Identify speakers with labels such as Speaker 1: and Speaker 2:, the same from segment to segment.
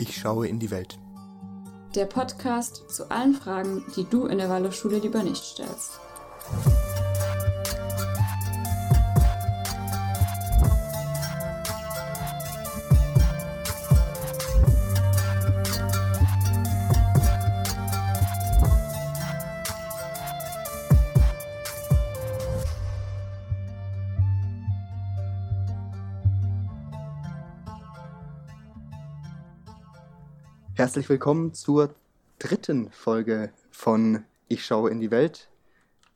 Speaker 1: Ich schaue in die Welt.
Speaker 2: Der Podcast zu allen Fragen, die du in der Waldorfschule lieber nicht stellst.
Speaker 1: Herzlich willkommen zur dritten Folge von Ich schaue in die Welt,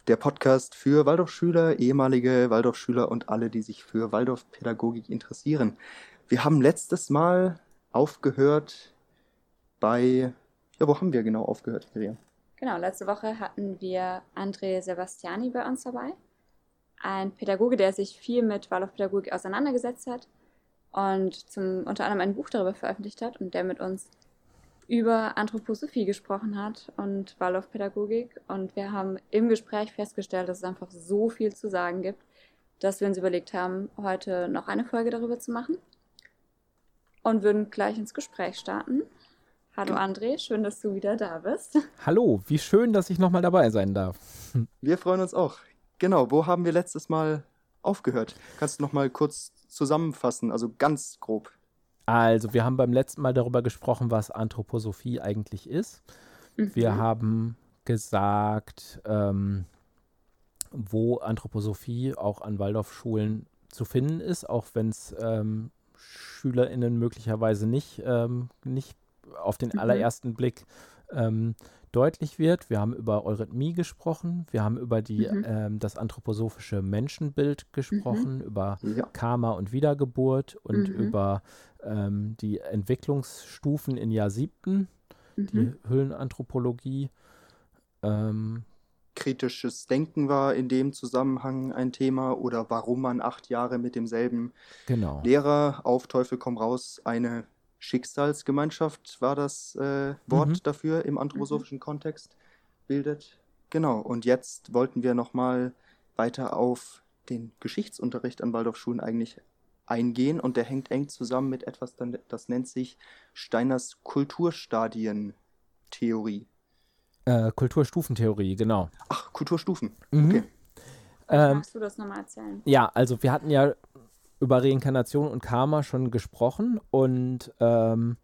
Speaker 1: der Podcast für Waldorfschüler, ehemalige Waldorfschüler und alle, die sich für Waldorfpädagogik interessieren. Wir haben letztes Mal aufgehört bei, ja, wo haben wir genau aufgehört, Miriam?
Speaker 2: Genau, letzte Woche hatten wir André Sebastiani bei uns dabei, ein Pädagoge, der sich viel mit Waldorfpädagogik auseinandergesetzt hat und zum, unter anderem ein Buch darüber veröffentlicht hat und der mit uns über Anthroposophie gesprochen hat und Waldorfpädagogik. Und wir haben im Gespräch festgestellt, dass es einfach so viel zu sagen gibt, dass wir uns überlegt haben, heute noch eine Folge darüber zu machen. Und würden gleich ins Gespräch starten. Hallo André, schön, dass du wieder da bist.
Speaker 3: Hallo, wie schön, dass ich nochmal dabei sein darf.
Speaker 1: Wir freuen uns auch. Genau, wo haben wir letztes Mal aufgehört? Kannst du nochmal kurz zusammenfassen, also ganz grob?
Speaker 3: Also, wir haben beim letzten Mal darüber gesprochen, was Anthroposophie eigentlich ist. Mhm. Wir haben gesagt, ähm, wo Anthroposophie auch an Waldorfschulen zu finden ist, auch wenn es ähm, SchülerInnen möglicherweise nicht, ähm, nicht auf den mhm. allerersten Blick ähm, deutlich wird. Wir haben über Eurythmie gesprochen, wir haben über die, mhm. ähm, das anthroposophische Menschenbild gesprochen, mhm. über ja. Karma und Wiedergeburt und mhm. über ähm, die Entwicklungsstufen in Jahr siebten, die mhm. Hüllenanthropologie.
Speaker 1: Ähm, Kritisches Denken war in dem Zusammenhang ein Thema oder warum man acht Jahre mit demselben genau. Lehrer auf Teufel komm raus eine Schicksalsgemeinschaft war das äh, Wort mhm. dafür im anthroposophischen mhm. Kontext bildet. Genau, und jetzt wollten wir nochmal weiter auf den Geschichtsunterricht an Waldorfschulen eigentlich eingehen und der hängt eng zusammen mit etwas, das nennt sich Steiners Kulturstadientheorie.
Speaker 3: Äh, Kulturstufentheorie, genau.
Speaker 1: Ach, Kulturstufen. Mhm. Okay.
Speaker 2: Ähm, Magst du das nochmal erzählen?
Speaker 3: Ja, also wir hatten ja über Reinkarnation und Karma schon gesprochen und ähm,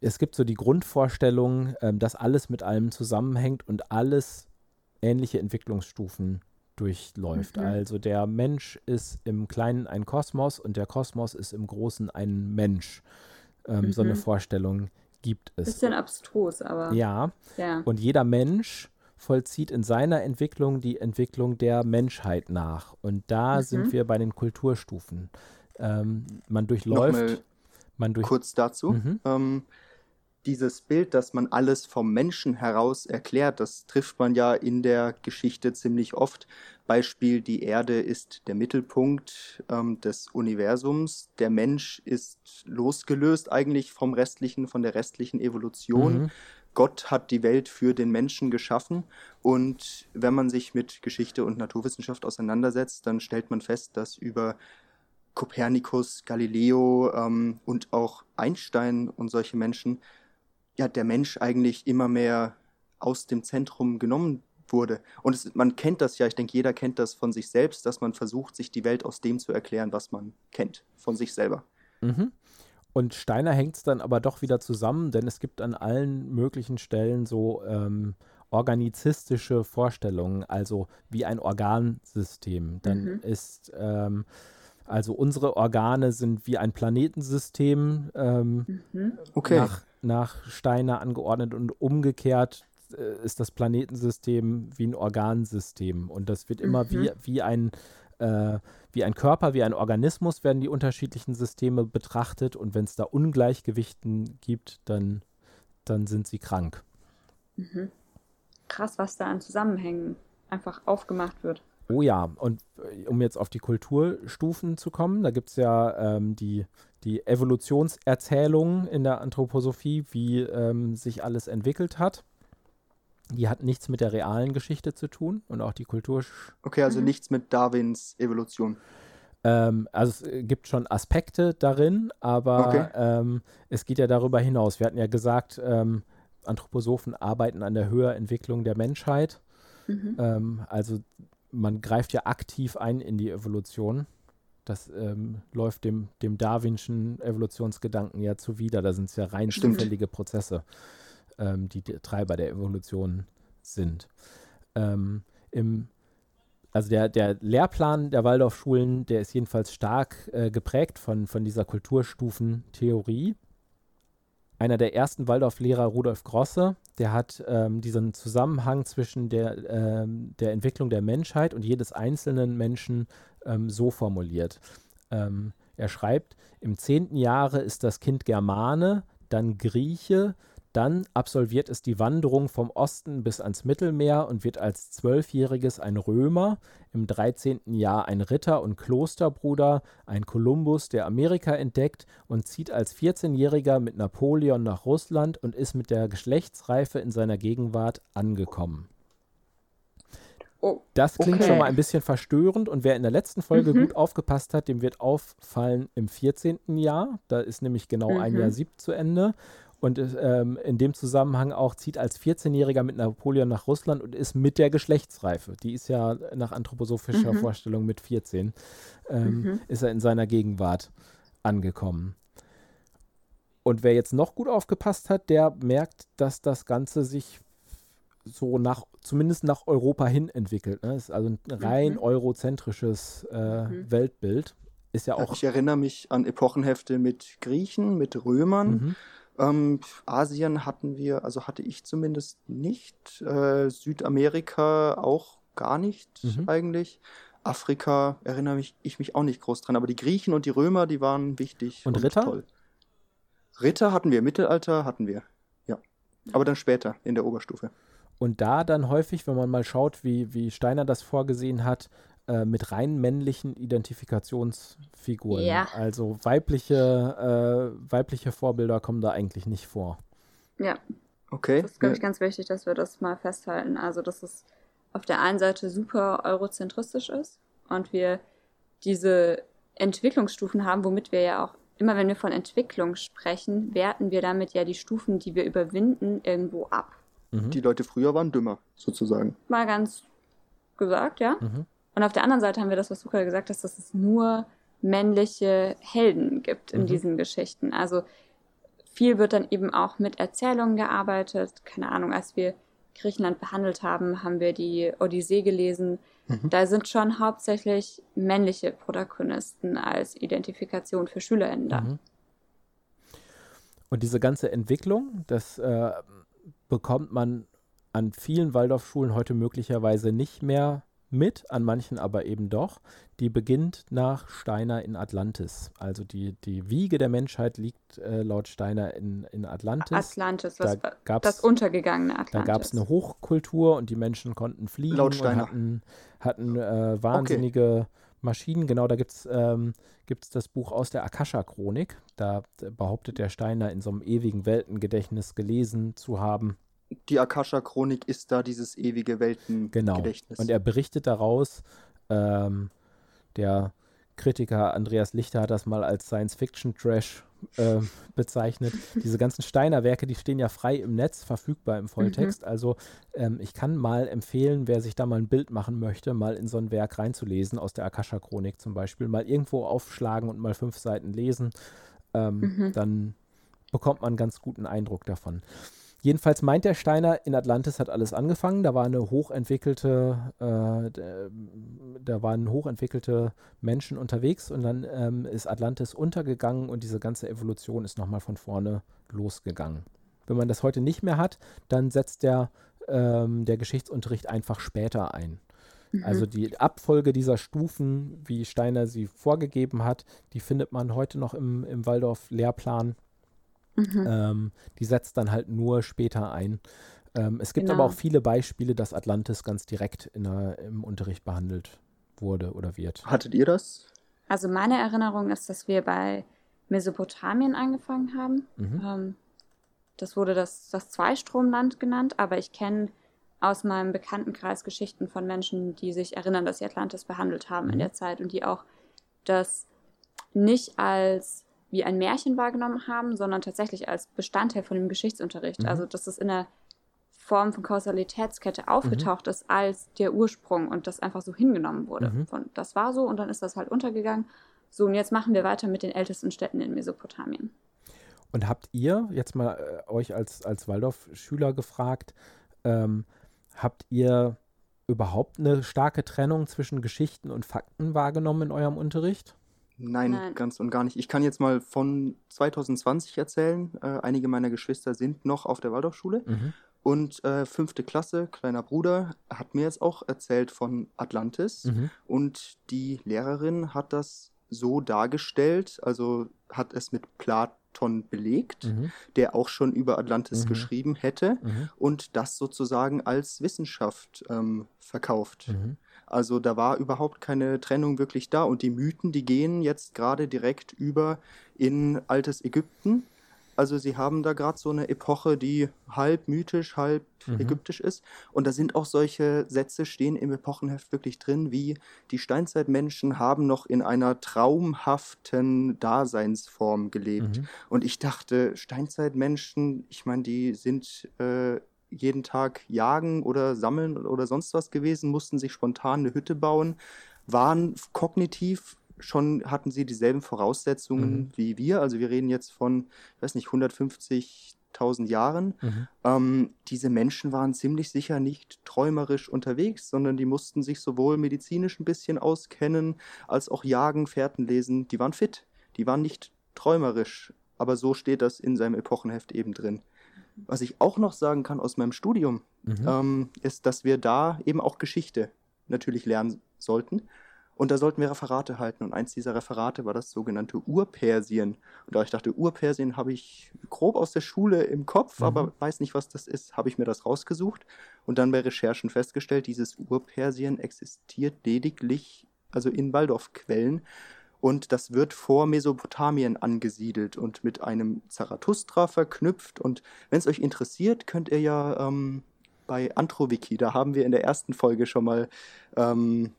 Speaker 3: es gibt so die Grundvorstellung, ähm, dass alles mit allem zusammenhängt und alles ähnliche Entwicklungsstufen durchläuft. Mhm. Also der Mensch ist im Kleinen ein Kosmos und der Kosmos ist im Großen ein Mensch. Ähm, mhm. So eine mhm. Vorstellung gibt es.
Speaker 2: Bisschen abstrus, aber.
Speaker 3: Ja. ja. Und jeder Mensch vollzieht in seiner Entwicklung die Entwicklung der Menschheit nach. Und da mhm. sind wir bei den Kulturstufen. Ähm, man durchläuft.
Speaker 1: Man durch kurz dazu. Mhm. Ähm, dieses Bild, dass man alles vom Menschen heraus erklärt, das trifft man ja in der Geschichte ziemlich oft. Beispiel, die Erde ist der Mittelpunkt ähm, des Universums. Der Mensch ist losgelöst eigentlich vom restlichen, von der restlichen Evolution. Mhm. Gott hat die Welt für den Menschen geschaffen und wenn man sich mit Geschichte und Naturwissenschaft auseinandersetzt, dann stellt man fest, dass über Kopernikus, Galileo ähm, und auch Einstein und solche Menschen, ja, der Mensch eigentlich immer mehr aus dem Zentrum genommen wurde. Und es, man kennt das ja, ich denke, jeder kennt das von sich selbst, dass man versucht, sich die Welt aus dem zu erklären, was man kennt, von sich selber.
Speaker 3: Mhm. Und Steiner hängt es dann aber doch wieder zusammen, denn es gibt an allen möglichen Stellen so ähm, organizistische Vorstellungen, also wie ein Organsystem. Dann mhm. ist ähm, also unsere Organe sind wie ein Planetensystem ähm, mhm. okay. nach, nach Steiner angeordnet und umgekehrt äh, ist das Planetensystem wie ein Organsystem. Und das wird immer mhm. wie, wie ein äh, wie ein Körper, wie ein Organismus werden die unterschiedlichen Systeme betrachtet und wenn es da Ungleichgewichten gibt, dann, dann sind sie krank.
Speaker 2: Mhm. Krass, was da an Zusammenhängen einfach aufgemacht wird.
Speaker 3: Oh ja, und äh, um jetzt auf die Kulturstufen zu kommen, da gibt es ja ähm, die, die Evolutionserzählung in der Anthroposophie, wie ähm, sich alles entwickelt hat. Die hat nichts mit der realen Geschichte zu tun und auch die Kultur.
Speaker 1: Okay, also mhm. nichts mit Darwins Evolution.
Speaker 3: Ähm, also es gibt schon Aspekte darin, aber okay. ähm, es geht ja darüber hinaus. Wir hatten ja gesagt, ähm, Anthroposophen arbeiten an der Höherentwicklung der Menschheit. Mhm. Ähm, also man greift ja aktiv ein in die Evolution. Das ähm, läuft dem, dem Darwinschen Evolutionsgedanken ja zuwider. Da sind es ja rein Stimmt. zufällige Prozesse, ähm, die, Treiber der Evolution sind. Im also der, der Lehrplan der Waldorfschulen, der ist jedenfalls stark äh, geprägt von, von dieser Kulturstufentheorie. Einer der ersten Waldorflehrer, Rudolf Grosse, der hat ähm, diesen Zusammenhang zwischen der, ähm, der Entwicklung der Menschheit und jedes einzelnen Menschen ähm, so formuliert. Ähm, er schreibt, im zehnten Jahre ist das Kind Germane, dann Grieche, dann absolviert es die Wanderung vom Osten bis ans Mittelmeer und wird als Zwölfjähriges ein Römer, im 13. Jahr ein Ritter und Klosterbruder, ein Kolumbus, der Amerika entdeckt und zieht als 14-Jähriger mit Napoleon nach Russland und ist mit der Geschlechtsreife in seiner Gegenwart angekommen. Oh, das klingt okay. schon mal ein bisschen verstörend und wer in der letzten Folge mhm. gut aufgepasst hat, dem wird auffallen im 14. Jahr. Da ist nämlich genau mhm. ein Jahr sieb zu Ende. Und ähm, in dem Zusammenhang auch zieht als 14-Jähriger mit Napoleon nach Russland und ist mit der Geschlechtsreife. Die ist ja nach anthroposophischer mhm. Vorstellung mit 14, ähm, mhm. ist er in seiner Gegenwart angekommen. Und wer jetzt noch gut aufgepasst hat, der merkt, dass das Ganze sich so nach, zumindest nach Europa hin entwickelt. Ne? ist also ein rein mhm. eurozentrisches äh, mhm. Weltbild. Ist ja auch.
Speaker 1: Ich erinnere mich an Epochenhefte mit Griechen, mit Römern. Mhm. Ähm, Asien hatten wir, also hatte ich zumindest nicht. Äh, Südamerika auch gar nicht mhm. eigentlich. Afrika erinnere mich, ich mich auch nicht groß dran, aber die Griechen und die Römer, die waren wichtig
Speaker 3: und, und Ritter? toll.
Speaker 1: Ritter hatten wir, Mittelalter hatten wir, ja. Aber dann später in der Oberstufe.
Speaker 3: Und da dann häufig, wenn man mal schaut, wie, wie Steiner das vorgesehen hat, äh, mit rein männlichen Identifikationsfiguren. Ja. Also weibliche, äh, weibliche Vorbilder kommen da eigentlich nicht vor.
Speaker 2: Ja. Okay. Das ist, glaube ich, ganz wichtig, dass wir das mal festhalten. Also, dass es auf der einen Seite super eurozentristisch ist und wir diese Entwicklungsstufen haben, womit wir ja auch immer, wenn wir von Entwicklung sprechen, werten wir damit ja die Stufen, die wir überwinden, irgendwo ab.
Speaker 1: Mhm. Die Leute früher waren dümmer, sozusagen.
Speaker 2: Mal ganz gesagt, ja. Mhm. Und auf der anderen Seite haben wir das, was du gerade gesagt hast, dass es nur männliche Helden gibt in mhm. diesen Geschichten. Also viel wird dann eben auch mit Erzählungen gearbeitet. Keine Ahnung, als wir Griechenland behandelt haben, haben wir die Odyssee gelesen. Mhm. Da sind schon hauptsächlich männliche Protagonisten als Identifikation für SchülerInnen da. Mhm.
Speaker 3: Und diese ganze Entwicklung, das äh, bekommt man an vielen Waldorfschulen heute möglicherweise nicht mehr mit, an manchen aber eben doch. Die beginnt nach Steiner in Atlantis. Also die, die Wiege der Menschheit liegt äh, laut Steiner in, in Atlantis.
Speaker 2: Atlantis, da das untergegangene Atlantis.
Speaker 3: Da gab es eine Hochkultur und die Menschen konnten fliegen laut Steiner. und hatten, hatten äh, wahnsinnige okay. Maschinen. Genau, da gibt es ähm, das Buch aus der Akasha-Chronik. Da behauptet der Steiner in so einem ewigen Weltengedächtnis gelesen zu haben
Speaker 1: die Akasha-Chronik ist da dieses ewige Weltengedächtnis.
Speaker 3: Genau. Und er berichtet daraus, ähm, der Kritiker Andreas Lichter hat das mal als Science-Fiction-Trash äh, bezeichnet. Diese ganzen Steiner-Werke, die stehen ja frei im Netz, verfügbar im Volltext. Mhm. Also ähm, ich kann mal empfehlen, wer sich da mal ein Bild machen möchte, mal in so ein Werk reinzulesen, aus der Akasha-Chronik zum Beispiel, mal irgendwo aufschlagen und mal fünf Seiten lesen. Ähm, mhm. Dann bekommt man einen ganz guten Eindruck davon. Jedenfalls meint der Steiner, in Atlantis hat alles angefangen. Da war eine hochentwickelte, äh, da waren hochentwickelte Menschen unterwegs und dann ähm, ist Atlantis untergegangen und diese ganze Evolution ist nochmal von vorne losgegangen. Wenn man das heute nicht mehr hat, dann setzt der, ähm, der Geschichtsunterricht einfach später ein. Mhm. Also die Abfolge dieser Stufen, wie Steiner sie vorgegeben hat, die findet man heute noch im, im Waldorf-Lehrplan. Mhm. Ähm, die setzt dann halt nur später ein. Ähm, es gibt genau. aber auch viele Beispiele, dass Atlantis ganz direkt der, im Unterricht behandelt wurde oder wird.
Speaker 1: Hattet ihr das?
Speaker 2: Also meine Erinnerung ist, dass wir bei Mesopotamien angefangen haben. Mhm. Ähm, das wurde das, das Zweistromland genannt, aber ich kenne aus meinem Bekanntenkreis Geschichten von Menschen, die sich erinnern, dass sie Atlantis behandelt haben mhm. in der Zeit und die auch das nicht als wie ein Märchen wahrgenommen haben, sondern tatsächlich als Bestandteil von dem Geschichtsunterricht. Mhm. Also dass es in der Form von Kausalitätskette aufgetaucht mhm. ist als der Ursprung und das einfach so hingenommen wurde. Mhm. Von, das war so und dann ist das halt untergegangen. So, und jetzt machen wir weiter mit den ältesten Städten in Mesopotamien.
Speaker 3: Und habt ihr, jetzt mal äh, euch als, als Waldorf-Schüler gefragt, ähm, habt ihr überhaupt eine starke Trennung zwischen Geschichten und Fakten wahrgenommen in eurem Unterricht?
Speaker 1: Nein, Nein, ganz und gar nicht. Ich kann jetzt mal von 2020 erzählen. Äh, einige meiner Geschwister sind noch auf der Waldorfschule. Mhm. Und äh, fünfte Klasse, kleiner Bruder, hat mir jetzt auch erzählt von Atlantis. Mhm. Und die Lehrerin hat das so dargestellt, also hat es mit Platon belegt, mhm. der auch schon über Atlantis mhm. geschrieben hätte mhm. und das sozusagen als Wissenschaft ähm, verkauft. Also da war überhaupt keine Trennung wirklich da. Und die Mythen, die gehen jetzt gerade direkt über in altes Ägypten. Also sie haben da gerade so eine Epoche, die halb mythisch, halb mhm. ägyptisch ist. Und da sind auch solche Sätze stehen im Epochenheft wirklich drin, wie die Steinzeitmenschen haben noch in einer traumhaften Daseinsform gelebt. Mhm. Und ich dachte, Steinzeitmenschen, ich meine, die sind äh, jeden Tag jagen oder sammeln oder sonst was gewesen, mussten sich spontan eine Hütte bauen, waren kognitiv schon, hatten sie dieselben Voraussetzungen mhm. wie wir. Also wir reden jetzt von, ich weiß nicht, 150.000 Jahren. Mhm. Ähm, diese Menschen waren ziemlich sicher nicht träumerisch unterwegs, sondern die mussten sich sowohl medizinisch ein bisschen auskennen, als auch jagen, Fährten lesen. Die waren fit, die waren nicht träumerisch. Aber so steht das in seinem Epochenheft eben drin. Was ich auch noch sagen kann aus meinem Studium, mhm. ähm, ist, dass wir da eben auch Geschichte natürlich lernen sollten. Und da sollten wir Referate halten. Und eins dieser Referate war das sogenannte Urpersien. Und da ich dachte, Urpersien habe ich grob aus der Schule im Kopf, mhm. aber weiß nicht, was das ist, habe ich mir das rausgesucht und dann bei Recherchen festgestellt, dieses Urpersien existiert lediglich, also in Waldorfquellen. Und das wird vor Mesopotamien angesiedelt und mit einem Zarathustra verknüpft. Und wenn es euch interessiert, könnt ihr ja ähm, bei Anthroviki, da haben wir in der ersten Folge schon mal ähm,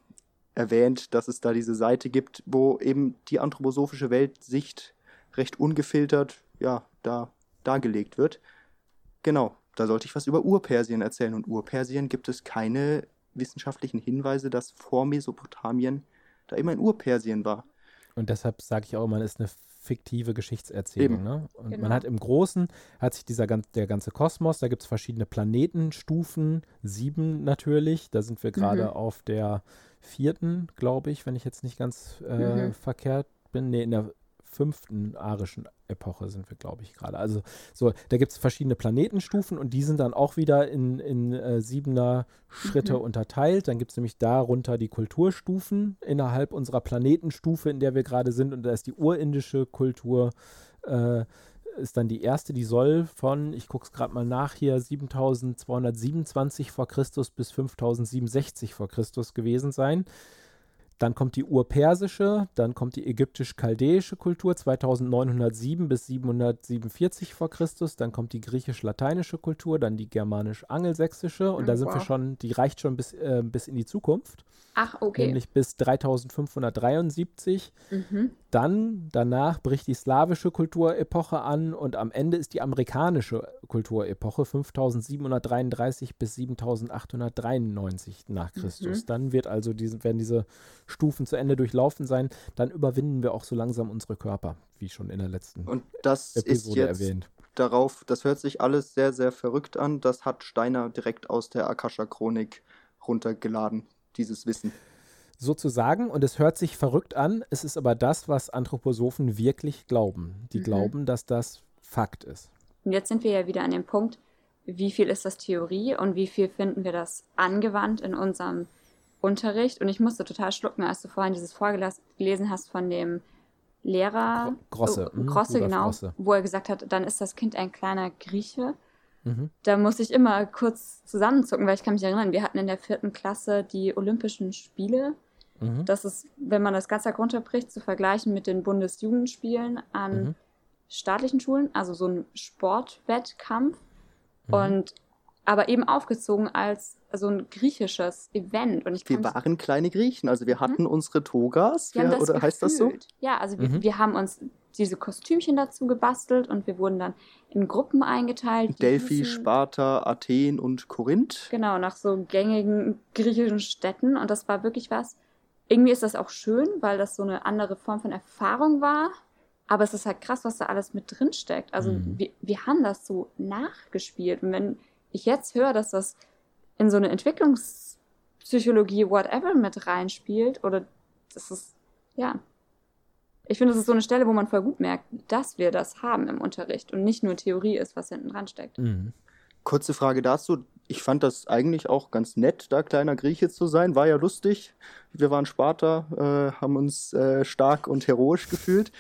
Speaker 1: erwähnt, dass es da diese Seite gibt, wo eben die anthroposophische Weltsicht recht ungefiltert ja, da dargelegt wird. Genau, da sollte ich was über Urpersien erzählen. Und Urpersien gibt es keine wissenschaftlichen Hinweise, dass vor Mesopotamien da immer ein Urpersien war.
Speaker 3: Und deshalb sage ich auch, man ist eine fiktive Geschichtserzählung. Ne? Und genau. man hat im Großen, hat sich dieser der ganze Kosmos, da gibt es verschiedene Planetenstufen, sieben natürlich. Da sind wir gerade mhm. auf der vierten, glaube ich, wenn ich jetzt nicht ganz äh, mhm. verkehrt bin. Nee, in der fünften arischen Epoche sind wir, glaube ich, gerade. Also so, da gibt es verschiedene Planetenstufen und die sind dann auch wieder in, in äh, siebener Schritte mhm. unterteilt. Dann gibt es nämlich darunter die Kulturstufen innerhalb unserer Planetenstufe, in der wir gerade sind. Und da ist die urindische Kultur äh, ist dann die erste, die soll von, ich gucke es gerade mal nach hier, 7227 vor Christus bis 5067 vor Christus gewesen sein. Dann kommt die urpersische, dann kommt die ägyptisch-chaldäische Kultur 2907 bis 747 vor Christus, dann kommt die griechisch-lateinische Kultur, dann die germanisch-angelsächsische und oh, da sind wow. wir schon, die reicht schon bis, äh, bis in die Zukunft.
Speaker 2: Ach, okay.
Speaker 3: Nämlich bis 3573. Mhm. Dann, danach bricht die slawische Kulturepoche an und am Ende ist die amerikanische Kulturepoche 5733 bis 7893 nach Christus. Mhm. Dann wird also diese, werden diese Stufen zu Ende durchlaufen sein. Dann überwinden wir auch so langsam unsere Körper, wie schon in der letzten
Speaker 1: und das Episode ist jetzt erwähnt. Darauf, das hört sich alles sehr, sehr verrückt an. Das hat Steiner direkt aus der Akasha-Chronik runtergeladen dieses Wissen.
Speaker 3: Sozusagen, und es hört sich verrückt an, es ist aber das, was Anthroposophen wirklich glauben. Die mhm. glauben, dass das Fakt ist.
Speaker 2: Und jetzt sind wir ja wieder an dem Punkt, wie viel ist das Theorie und wie viel finden wir das angewandt in unserem Unterricht. Und ich musste total schlucken, als du vorhin dieses vorgelesen hast von dem Lehrer.
Speaker 3: Grosse.
Speaker 2: Oh, Grosse, genau. Grosse. Wo er gesagt hat, dann ist das Kind ein kleiner Grieche. Mhm. Da muss ich immer kurz zusammenzucken, weil ich kann mich erinnern, wir hatten in der vierten Klasse die Olympischen Spiele. Mhm. Das ist, wenn man das ganz runterbricht, zu vergleichen mit den Bundesjugendspielen an mhm. staatlichen Schulen, also so ein Sportwettkampf. Mhm. Und aber eben aufgezogen als so ein griechisches Event. Und ich
Speaker 1: wir waren kleine Griechen, also wir hatten mhm. unsere Togas, wir, oder gefühlt. heißt das so?
Speaker 2: Ja, also mhm. wir, wir, haben uns diese Kostümchen dazu gebastelt und wir wurden dann in Gruppen eingeteilt.
Speaker 1: Delphi, Sparta, Athen und Korinth.
Speaker 2: Genau, nach so gängigen griechischen Städten. Und das war wirklich was. Irgendwie ist das auch schön, weil das so eine andere Form von Erfahrung war. Aber es ist halt krass, was da alles mit drin steckt. Also mhm. wir, wir haben das so nachgespielt. Und wenn ich jetzt höre, dass das in so eine Entwicklungspsychologie, whatever, mit reinspielt, oder das ist, ja. Ich finde, das ist so eine Stelle, wo man voll gut merkt, dass wir das haben im Unterricht und nicht nur Theorie ist, was hinten dran steckt. Mhm.
Speaker 1: Kurze Frage dazu. Ich fand das eigentlich auch ganz nett, da kleiner Grieche zu sein. War ja lustig. Wir waren Sparta, äh, haben uns äh, stark und heroisch gefühlt.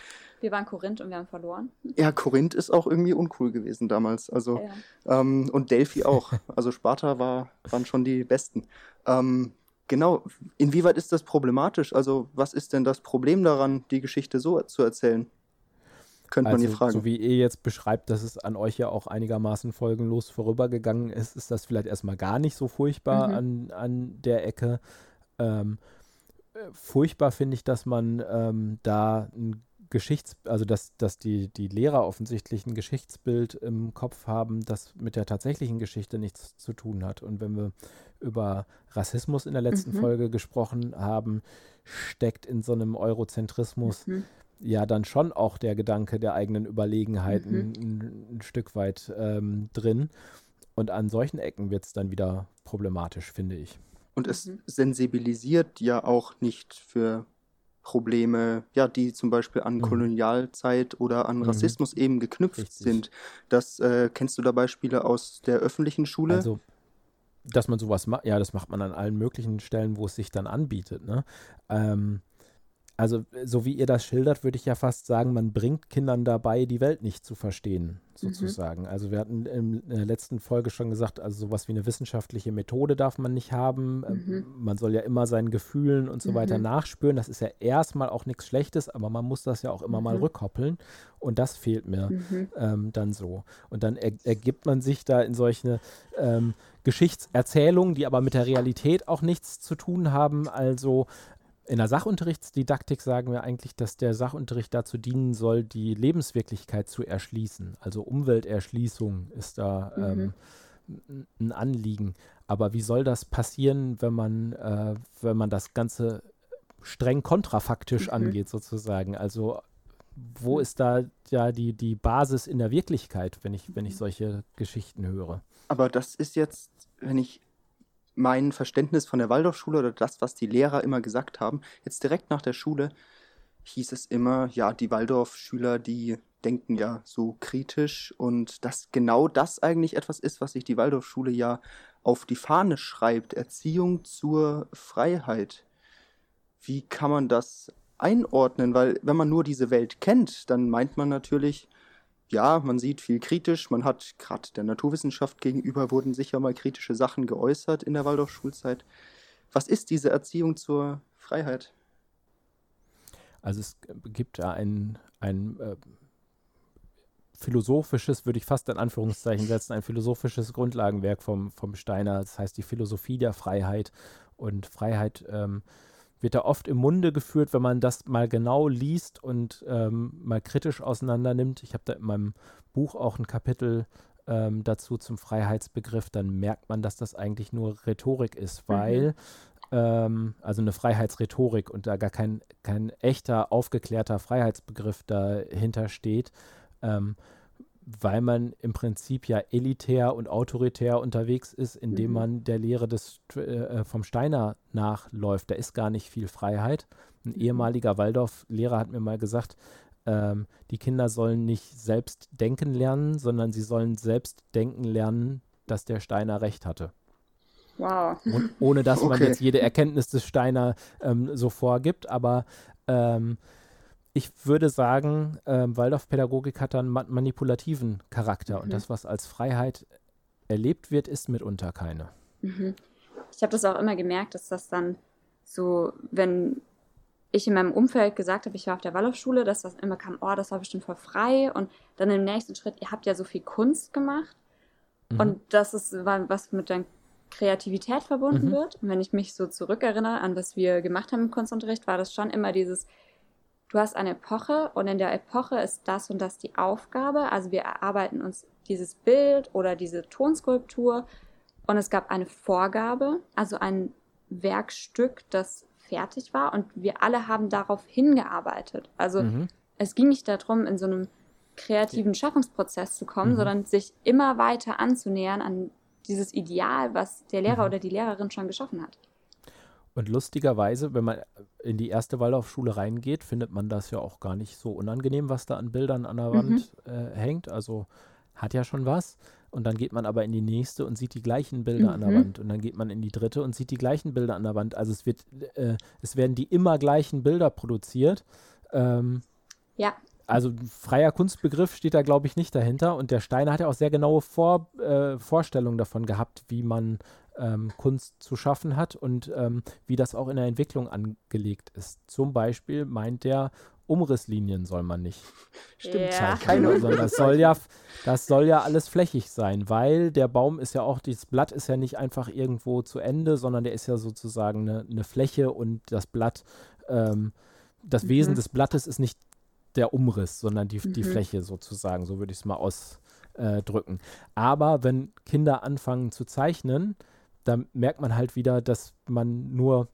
Speaker 2: Wir waren Korinth und wir haben verloren.
Speaker 1: Ja, Korinth ist auch irgendwie uncool gewesen damals. Also, ja. ähm, und Delphi auch. Also Sparta war, waren schon die Besten. Ähm, genau, inwieweit ist das problematisch? Also, was ist denn das Problem daran, die Geschichte so zu erzählen? Könnte also, man hier fragen.
Speaker 3: So wie ihr jetzt beschreibt, dass es an euch ja auch einigermaßen folgenlos vorübergegangen ist, ist das vielleicht erstmal gar nicht so furchtbar mhm. an, an der Ecke. Ähm, äh, furchtbar finde ich, dass man ähm, da ein Geschichts-, also dass, dass die, die Lehrer offensichtlich ein Geschichtsbild im Kopf haben, das mit der tatsächlichen Geschichte nichts zu tun hat. Und wenn wir über Rassismus in der letzten mhm. Folge gesprochen haben, steckt in so einem Eurozentrismus mhm. ja dann schon auch der Gedanke der eigenen Überlegenheiten mhm. ein, ein, Stück weit ähm, drin. Und an solchen Ecken wird es dann wieder problematisch, finde ich.
Speaker 1: Und es mhm. sensibilisiert ja auch nicht für Probleme, ja, die zum Beispiel an mhm. Kolonialzeit oder an mhm. Rassismus eben geknüpft Richtig. sind. Das äh, kennst du da Beispiele aus der öffentlichen Schule?
Speaker 3: Also dass man sowas macht, ja, das macht man an allen möglichen Stellen, wo es sich dann anbietet. Ne? Ähm, also, so wie ihr das schildert, würde ich ja fast sagen, man bringt Kindern dabei, die Welt nicht zu verstehen, mhm. sozusagen. Mhm. Also, wir hatten in der letzten Folge schon gesagt, also sowas wie eine wissenschaftliche Methode darf man nicht haben. Ähm, mhm. Man soll ja immer seinen Gefühlen und so mhm. weiter nachspüren. Das ist ja erstmal auch nichts Schlechtes, aber man muss das ja auch immer mal mhm. rückkoppeln. Und das fehlt mir mhm. ähm, dann so. Und dann er ergibt man sich da in solche ähm, Geschichtserzählungen, die aber mit der Realität auch nichts zu tun haben. Also in der Sachunterrichtsdidaktik sagen wir eigentlich, dass der Sachunterricht dazu dienen soll, die Lebenswirklichkeit zu erschließen. Also Umwelterschließung ist da mhm. ähm, ein Anliegen. Aber wie soll das passieren, wenn man, äh, wenn man das Ganze streng kontrafaktisch mhm. angeht, sozusagen? Also wo mhm. ist da ja die, die Basis in der Wirklichkeit, wenn ich, wenn ich solche Geschichten höre?
Speaker 1: Aber das ist jetzt, wenn ich mein Verständnis von der Waldorfschule oder das, was die Lehrer immer gesagt haben, jetzt direkt nach der Schule hieß es immer, ja, die Waldorfschüler, die denken ja so kritisch und dass genau das eigentlich etwas ist, was sich die Waldorfschule ja auf die Fahne schreibt, Erziehung zur Freiheit. Wie kann man das einordnen? Weil wenn man nur diese Welt kennt, dann meint man natürlich, ja, man sieht viel kritisch. Man hat gerade der Naturwissenschaft gegenüber wurden sicher mal kritische Sachen geäußert in der Waldorfschulzeit. Was ist diese Erziehung zur Freiheit?
Speaker 3: Also es gibt da ein, ein äh, philosophisches, würde ich fast in Anführungszeichen setzen, ein philosophisches Grundlagenwerk vom, vom Steiner. Das heißt die Philosophie der Freiheit. Und Freiheit ähm, wird da oft im Munde geführt, wenn man das mal genau liest und ähm, mal kritisch auseinander nimmt. Ich habe da in meinem Buch auch ein Kapitel ähm, dazu zum Freiheitsbegriff. Dann merkt man, dass das eigentlich nur Rhetorik ist, mhm. weil, mhm. ähm, also eine Freiheitsrhetorik und da gar kein, kein echter, aufgeklärter Freiheitsbegriff dahinter steht. Weil man im Prinzip ja elitär und autoritär unterwegs ist, indem mhm. man der Lehre des äh, vom Steiner nachläuft. Da ist gar nicht viel Freiheit. Ein mhm. ehemaliger Waldorf-Lehrer hat mir mal gesagt, ähm, die Kinder sollen nicht selbst denken lernen, sondern sie sollen selbst denken lernen, dass der Steiner recht hatte.
Speaker 2: Wow.
Speaker 3: Und ohne dass okay. man jetzt jede Erkenntnis des Steiner ähm, so vorgibt, aber ähm, ich würde sagen, ähm, Waldorfpädagogik hat einen ma manipulativen Charakter mhm. und das, was als Freiheit erlebt wird, ist mitunter keine.
Speaker 2: Mhm. Ich habe das auch immer gemerkt, dass das dann so, wenn ich in meinem Umfeld gesagt habe, ich war auf der Waldorfschule, dass das immer kam, oh, das war bestimmt voll frei und dann im nächsten Schritt, ihr habt ja so viel Kunst gemacht Mhm. Und das ist was mit der Kreativität verbunden mhm. wird. Und wenn ich mich so zurückerinnere an was wir gemacht haben im Kunstunterricht, war das schon immer dieses, du hast eine Epoche und in der Epoche ist das und das die Aufgabe. Also wir erarbeiten uns dieses Bild oder diese Tonskulptur und es gab eine Vorgabe, also ein Werkstück, das fertig war und wir alle haben darauf hingearbeitet. Also mhm. es ging nicht darum, in so einem kreativen Schaffungsprozess zu kommen, mhm. sondern sich immer weiter anzunähern an dieses Ideal, was der Lehrer mhm. oder die Lehrerin schon geschaffen hat.
Speaker 3: Und lustigerweise, wenn man in die erste Waldorfschule reingeht, findet man das ja auch gar nicht so unangenehm, was da an Bildern an der Wand mhm. äh, hängt. Also hat ja schon was. Und dann geht man aber in die nächste und sieht die gleichen Bilder mhm. an der mhm. Wand. Und dann geht man in die dritte und sieht die gleichen Bilder an der Wand. Also es wird, äh, es werden die immer gleichen Bilder produziert. Ähm,
Speaker 2: ja.
Speaker 3: Also freier Kunstbegriff steht da, glaube ich, nicht dahinter. Und der Steiner hat ja auch sehr genaue Vor, äh, Vorstellungen davon gehabt, wie man ähm, Kunst zu schaffen hat und ähm, wie das auch in der Entwicklung angelegt ist. Zum Beispiel meint der, Umrisslinien soll man nicht.
Speaker 2: Stimmt, ja.
Speaker 3: keine, sondern das soll ja, das soll ja alles flächig sein, weil der Baum ist ja auch, das Blatt ist ja nicht einfach irgendwo zu Ende, sondern der ist ja sozusagen eine, eine Fläche und das Blatt, ähm, das mhm. Wesen des Blattes ist nicht der Umriss, sondern die, mhm. die Fläche sozusagen, so würde ich es mal ausdrücken. Aber wenn Kinder anfangen zu zeichnen, dann merkt man halt wieder, dass man nur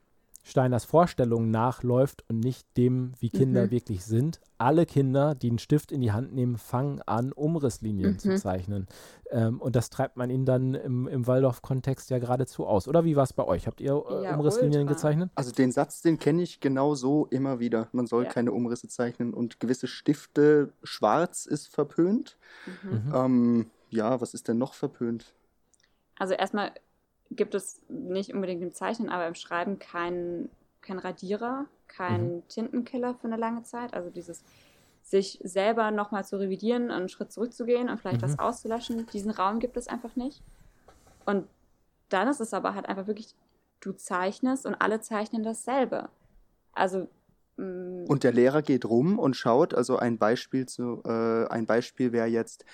Speaker 3: Steiners Vorstellungen nachläuft und nicht dem, wie Kinder mhm. wirklich sind. Alle Kinder, die einen Stift in die Hand nehmen, fangen an, Umrisslinien mhm. zu zeichnen. Ähm, und das treibt man ihnen dann im, im Waldorf-Kontext ja geradezu aus. Oder wie war es bei euch? Habt ihr äh, ja, Umrisslinien ultra. gezeichnet?
Speaker 1: Also den Satz, den kenne ich genau so immer wieder. Man soll ja. keine Umrisse zeichnen und gewisse Stifte, schwarz ist verpönt. Mhm. mhm. Ähm, ja, was ist denn noch verpönt?
Speaker 2: Also erstmal gibt es nicht unbedingt im Zeichnen, aber im Schreiben keinen kein Radierer, kein mhm. Tintenkiller für eine lange Zeit. Also dieses sich selber nochmal zu revidieren, einen Schritt zurückzugehen und vielleicht mhm. was auszulöschen, diesen Raum gibt es einfach nicht. Und dann ist es aber halt einfach wirklich, du zeichnest und alle zeichnen dasselbe. Also
Speaker 1: mm, und der Lehrer geht rum und schaut, also ein Beispiel zu, äh, ein Beispiel wäre jetzt,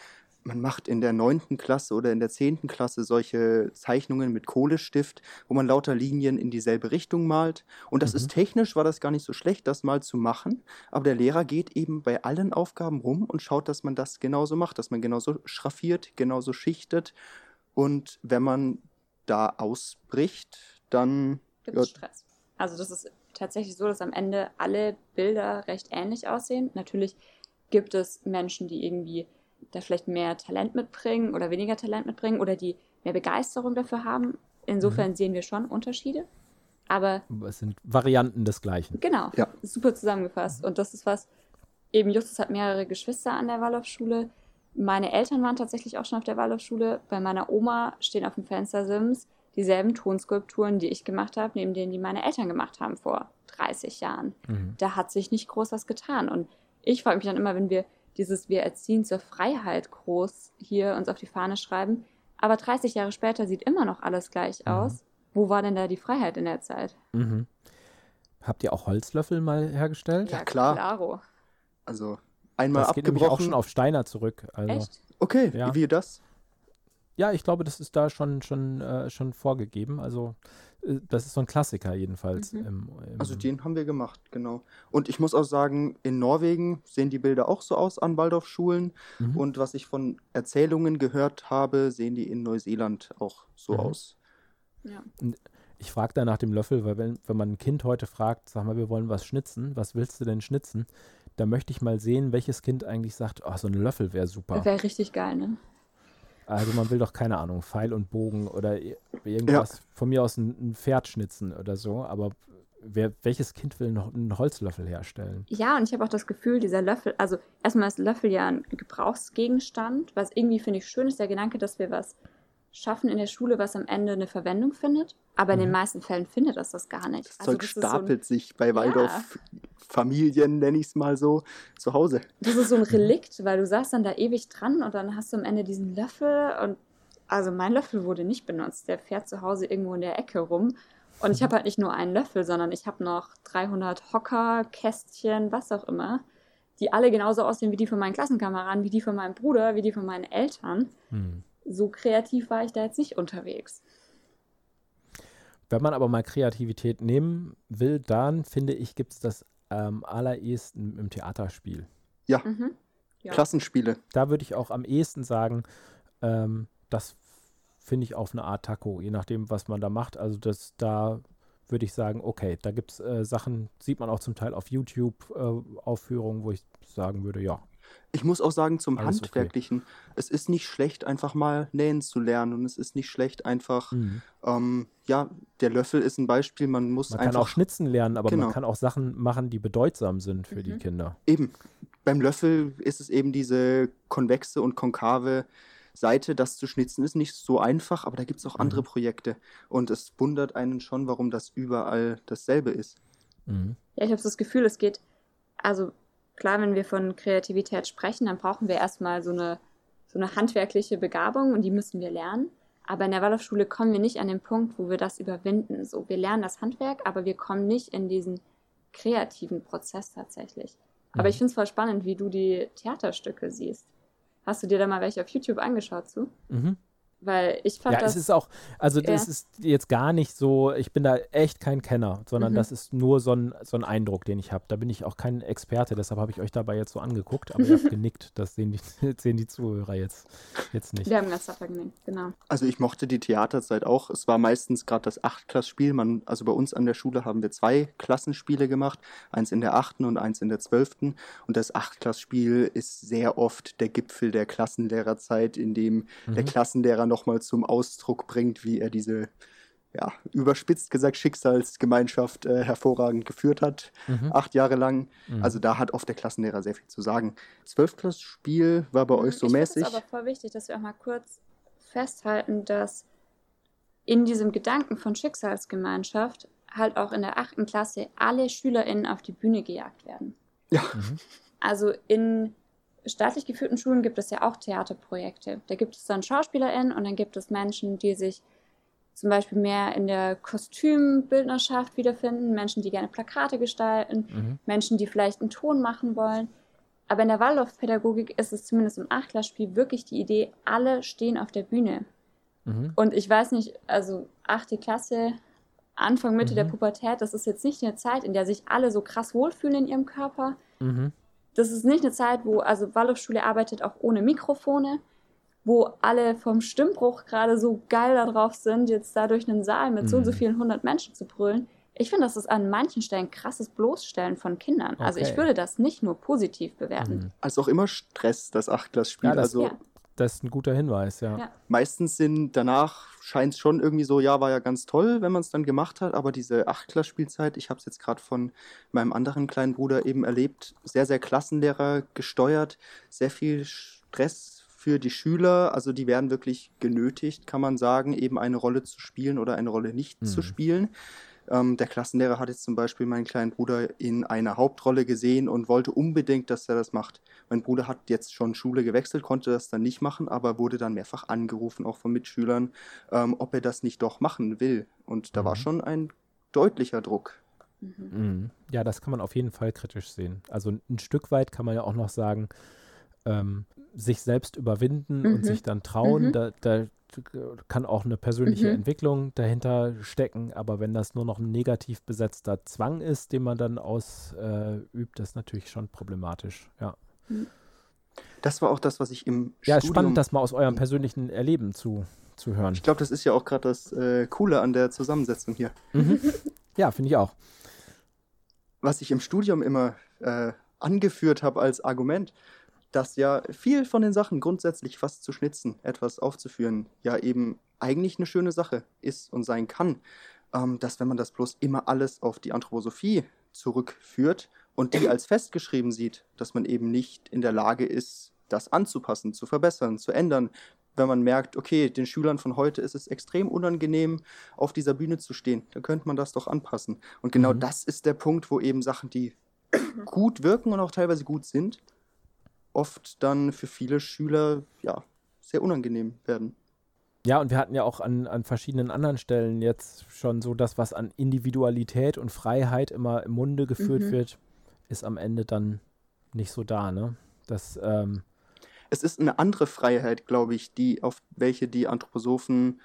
Speaker 1: man macht in der neunten Klasse oder in der zehnten Klasse solche Zeichnungen mit Kohlestift, wo man lauter Linien in dieselbe Richtung malt. Und das mhm. ist technisch, war das gar nicht so schlecht, das mal zu machen. Aber der Lehrer geht eben bei allen Aufgaben rum und schaut, dass man das genauso macht, dass man genauso schraffiert, genauso schichtet. Und wenn man da ausbricht, dann.
Speaker 2: Gibt es ja, Stress. Also das ist tatsächlich so, dass am Ende alle Bilder recht ähnlich aussehen. Natürlich gibt es Menschen, die irgendwie da vielleicht mehr Talent mitbringen oder weniger Talent mitbringen oder die mehr Begeisterung dafür haben. Insofern mhm. sehen wir schon Unterschiede. Aber
Speaker 3: es sind Varianten des Gleichen.
Speaker 2: Genau, ja. super zusammengefasst. Und das ist was, eben Justus hat mehrere Geschwister an der Waldorfschule. Meine Eltern waren tatsächlich auch schon auf der Waldorfschule. Bei meiner Oma stehen auf dem Fenster Sims dieselben Tonskulpturen, die ich gemacht habe, neben denen, die meine Eltern gemacht haben vor 30 Jahren. Mhm. Da hat sich nicht groß was getan. Und ich frage mich dann immer, wenn wir dieses Wir erziehen zur Freiheit groß hier uns auf die Fahne schreiben. Aber 30 Jahre später sieht immer noch alles gleich mhm. aus. Wo war denn da die Freiheit in der Zeit?
Speaker 3: Mhm. Habt ihr auch Holzlöffel mal hergestellt?
Speaker 1: Ja, klar.
Speaker 2: Klaro.
Speaker 1: Also einmal
Speaker 3: das
Speaker 1: abgebrochen.
Speaker 3: geht auch schon auf Steiner zurück. Also.
Speaker 2: Echt?
Speaker 1: Okay, ja. wie das?
Speaker 3: Ja, ich glaube, das ist da schon, schon, äh, schon vorgegeben. Also äh, das ist so ein Klassiker jedenfalls. Mhm. Im,
Speaker 1: im also den haben wir gemacht, genau. Und ich muss auch sagen, in Norwegen sehen die Bilder auch so aus an Waldorfschulen. Mhm. Und was ich von Erzählungen gehört habe, sehen die in Neuseeland auch so mhm. aus.
Speaker 2: Ja.
Speaker 3: Ich frage da nach dem Löffel, weil wenn, wenn man ein Kind heute fragt, sag mal, wir wollen was schnitzen, was willst du denn schnitzen? Da möchte ich mal sehen, welches Kind eigentlich sagt, oh, so ein Löffel wäre super.
Speaker 2: Wäre richtig geil, ne?
Speaker 3: Also man will doch keine Ahnung, Pfeil und Bogen oder irgendwas ja. von mir aus ein, ein, Pferd schnitzen oder so, aber wer, welches Kind will noch einen Holzlöffel herstellen?
Speaker 2: Ja, und ich habe auch das Gefühl, dieser Löffel, also erstmal ist Löffel ja ein Gebrauchsgegenstand, was irgendwie finde ich schön ist, der Gedanke, dass wir was schaffen in der Schule, was am Ende eine Verwendung findet. Aber in den mhm. meisten Fällen findet das das gar nicht.
Speaker 1: Das also Zeug das stapelt so ein, sich bei Waldorf-Familien, ja. nenne ich es mal so, zu Hause.
Speaker 2: Das ist so ein Relikt, weil du saßt dann da ewig dran und dann hast du am Ende diesen Löffel und also mein Löffel wurde nicht benutzt. Der fährt zu Hause irgendwo in der Ecke rum. Und ich habe halt nicht nur einen Löffel, sondern ich habe noch 300 Hocker, Kästchen, was auch immer, die alle genauso aussehen wie die von meinen Klassenkameraden, wie die von meinem Bruder, wie die von meinen Eltern. Hm so kreativ war ich da jetzt nicht unterwegs.
Speaker 3: Wenn man aber mal Kreativität nehmen will, dann finde ich, gibt es das am allerersten im Theaterspiel.
Speaker 1: Ja. Mhm. ja. Klassenspiele.
Speaker 3: Da würde ich auch am ehesten sagen, ähm, das finde ich auf eine Art Taco, je nachdem, was man da macht. Also das da würde ich sagen, okay, da gibt es äh, Sachen, sieht man auch zum Teil auf YouTube-Aufführungen, äh, wo ich sagen würde, ja.
Speaker 1: Ich muss auch sagen, zum Alles Handwerklichen, okay. es ist nicht schlecht, einfach mal nähen zu lernen und es ist nicht schlecht, einfach, mhm. ähm, ja, der Löffel ist ein Beispiel, man muss
Speaker 3: man
Speaker 1: einfach.
Speaker 3: Man kann auch schnitzen lernen, aber genau. man kann auch Sachen machen, die bedeutsam sind für mhm. die Kinder.
Speaker 1: Eben. Beim Löffel ist es eben diese konvexe und konkave Seite, das zu schnitzen, ist nicht so einfach, aber da gibt es auch mhm. andere Projekte. Und es wundert einen schon, warum das überall dasselbe ist.
Speaker 2: Mhm. Ja, ich habe das Gefühl, es geht, also klar, wenn wir von Kreativität sprechen, dann brauchen wir erstmal so eine, so eine handwerkliche Begabung und die müssen wir lernen. Aber in der Waldorfschule kommen wir nicht an den Punkt, wo wir das überwinden. So, wir lernen das Handwerk, aber wir kommen nicht in diesen kreativen Prozess tatsächlich. Aber mhm. ich finde es voll spannend, wie du die Theaterstücke siehst. Hast du dir da mal welche auf YouTube angeschaut zu? Mhm. Weil ich fand
Speaker 3: ja,
Speaker 2: das.
Speaker 3: es ist auch, also das ja. ist jetzt gar nicht so, ich bin da echt kein Kenner, sondern mhm. das ist nur so ein, so ein Eindruck, den ich habe. Da bin ich auch kein Experte, deshalb habe ich euch dabei jetzt so angeguckt, aber ihr habt genickt. Das sehen die, sehen die Zuhörer jetzt, jetzt nicht.
Speaker 2: Wir haben ganz locker genickt, genau.
Speaker 1: Also ich mochte die Theaterzeit auch. Es war meistens gerade das Achtklassspiel. Man, also bei uns an der Schule haben wir zwei Klassenspiele gemacht, eins in der achten und eins in der zwölften. Und das Achtklassspiel ist sehr oft der Gipfel der Klassenlehrerzeit, in dem mhm. der Klassenlehrer nochmal zum Ausdruck bringt, wie er diese, ja, überspitzt gesagt, Schicksalsgemeinschaft äh, hervorragend geführt hat, mhm. acht Jahre lang. Mhm. Also da hat oft der Klassenlehrer sehr viel zu sagen. Zwölfklassspiel war bei euch so
Speaker 2: ich
Speaker 1: mäßig.
Speaker 2: Es ist aber voll wichtig, dass wir auch mal kurz festhalten, dass in diesem Gedanken von Schicksalsgemeinschaft halt auch in der achten Klasse alle SchülerInnen auf die Bühne gejagt werden.
Speaker 1: Ja. Mhm.
Speaker 2: Also in staatlich geführten Schulen gibt es ja auch Theaterprojekte. Da gibt es dann SchauspielerInnen und dann gibt es Menschen, die sich zum Beispiel mehr in der Kostümbildnerschaft wiederfinden, Menschen, die gerne Plakate gestalten, mhm. Menschen, die vielleicht einen Ton machen wollen. Aber in der Waldorfpädagogik ist es zumindest im Achtklassspiel wirklich die Idee, alle stehen auf der Bühne. Mhm. Und ich weiß nicht, also achte Klasse, Anfang, Mitte mhm. der Pubertät, das ist jetzt nicht eine Zeit, in der sich alle so krass wohlfühlen in ihrem Körper. Mhm das ist nicht eine Zeit, wo, also Waldorfschule arbeitet auch ohne Mikrofone, wo alle vom Stimmbruch gerade so geil darauf sind, jetzt da durch einen Saal mit mhm. so und so mhm. vielen hundert Menschen zu brüllen. Ich finde, das ist an manchen Stellen krasses Bloßstellen von Kindern. Okay. Also ich würde das nicht nur positiv bewerten. Mhm.
Speaker 1: Also auch immer Stress, das Achtklassspiel.
Speaker 3: Ja, das,
Speaker 1: also
Speaker 3: ja. Das ist ein guter Hinweis, ja. ja.
Speaker 1: Meistens sind danach scheint es schon irgendwie so, ja, war ja ganz toll, wenn man es dann gemacht hat, aber diese Achtklass-Spielzeit, ich habe es jetzt gerade von meinem anderen kleinen Bruder eben erlebt, sehr, sehr Klassenlehrer gesteuert, sehr viel Stress für die Schüler, also die werden wirklich genötigt, kann man sagen, eben eine Rolle zu spielen oder eine Rolle nicht mhm. zu spielen. Ähm, der Klassenlehrer hat jetzt zum Beispiel meinen kleinen Bruder in einer Hauptrolle gesehen und wollte unbedingt, dass er das macht. Mein Bruder hat jetzt schon Schule gewechselt, konnte das dann nicht machen, aber wurde dann mehrfach angerufen, auch von Mitschülern, ähm, ob er das nicht doch machen will. Und da mhm. war schon ein deutlicher Druck.
Speaker 3: Mhm. mhm. Ja, das kann man auf jeden Fall kritisch sehen. Also ein Stück weit kann man ja auch noch sagen, ähm, sich selbst überwinden mhm. und sich dann trauen, mhm. da, da, kann auch eine persönliche mhm. Entwicklung dahinter stecken, aber wenn das nur noch ein negativ besetzter Zwang ist, den man dann ausübt, äh, das ist natürlich schon problematisch, ja. Mhm.
Speaker 1: Das war auch das, was ich im
Speaker 3: Ja, Studium spannend, das mal aus eurem persönlichen Erleben zu, zu hören.
Speaker 1: Ich glaube, das ist ja auch gerade das äh, Coole an der Zusammensetzung hier.
Speaker 3: Mhm. Ja, finde ich auch.
Speaker 1: Was ich im Studium immer äh, angeführt habe als Argument, dass ja viel von den Sachen grundsätzlich was zu schnitzen, etwas aufzuführen, ja eben eigentlich eine schöne Sache ist und sein kann. Ähm, dass wenn man das bloß immer alles auf die Anthroposophie zurückführt und die als festgeschrieben sieht, dass man eben nicht in der Lage ist, das anzupassen, zu verbessern, zu ändern, wenn man merkt, okay, den Schülern von heute ist es extrem unangenehm, auf dieser Bühne zu stehen, dann könnte man das doch anpassen. Und genau mhm. das ist der Punkt, wo eben Sachen, die gut wirken und auch teilweise gut sind, oft dann für viele Schüler ja sehr unangenehm werden.
Speaker 3: Ja, und wir hatten ja auch an, an verschiedenen anderen Stellen jetzt schon so das, was an Individualität und Freiheit immer im Munde geführt mhm. wird, ist am Ende dann nicht so da, ne? Das, ähm,
Speaker 1: es ist eine andere Freiheit, glaube ich, die, auf welche die Anthroposophen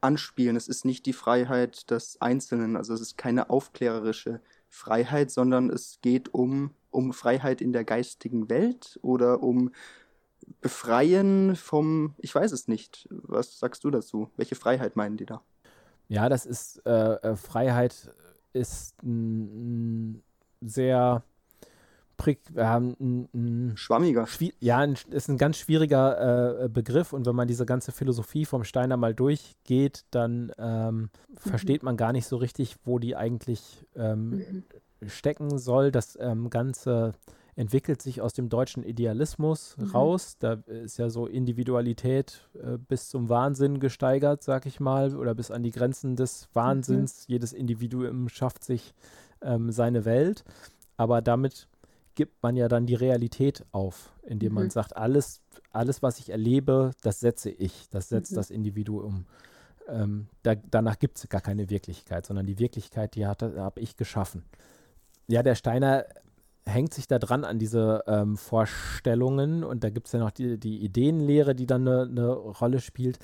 Speaker 1: anspielen. Es ist nicht die Freiheit des Einzelnen, also es ist keine aufklärerische Freiheit, sondern es geht um, um Freiheit in der geistigen Welt oder um Befreien vom, ich weiß es nicht. Was sagst du dazu? Welche Freiheit meinen die da?
Speaker 3: Ja, das ist, äh, äh Freiheit ist ein sehr ähm, ein, ein,
Speaker 1: schwammiger.
Speaker 3: Ja, ein, ist ein ganz schwieriger äh, Begriff und wenn man diese ganze Philosophie vom Steiner mal durchgeht, dann ähm, mhm. versteht man gar nicht so richtig, wo die eigentlich ähm, mhm. stecken soll. Das ähm, Ganze entwickelt sich aus dem deutschen Idealismus mhm. raus. Da ist ja so Individualität äh, bis zum Wahnsinn gesteigert, sag ich mal, oder bis an die Grenzen des Wahnsinns. Mhm. Jedes Individuum schafft sich ähm, seine Welt. Aber damit gibt man ja dann die Realität auf, indem mhm. man sagt, alles, alles, was ich erlebe, das setze ich, das setzt mhm. das Individuum. Ähm, da, danach gibt es gar keine Wirklichkeit, sondern die Wirklichkeit, die habe ich geschaffen. Ja, der Steiner hängt sich da dran an diese ähm, Vorstellungen und da gibt es ja noch die, die Ideenlehre, die dann eine ne Rolle spielt.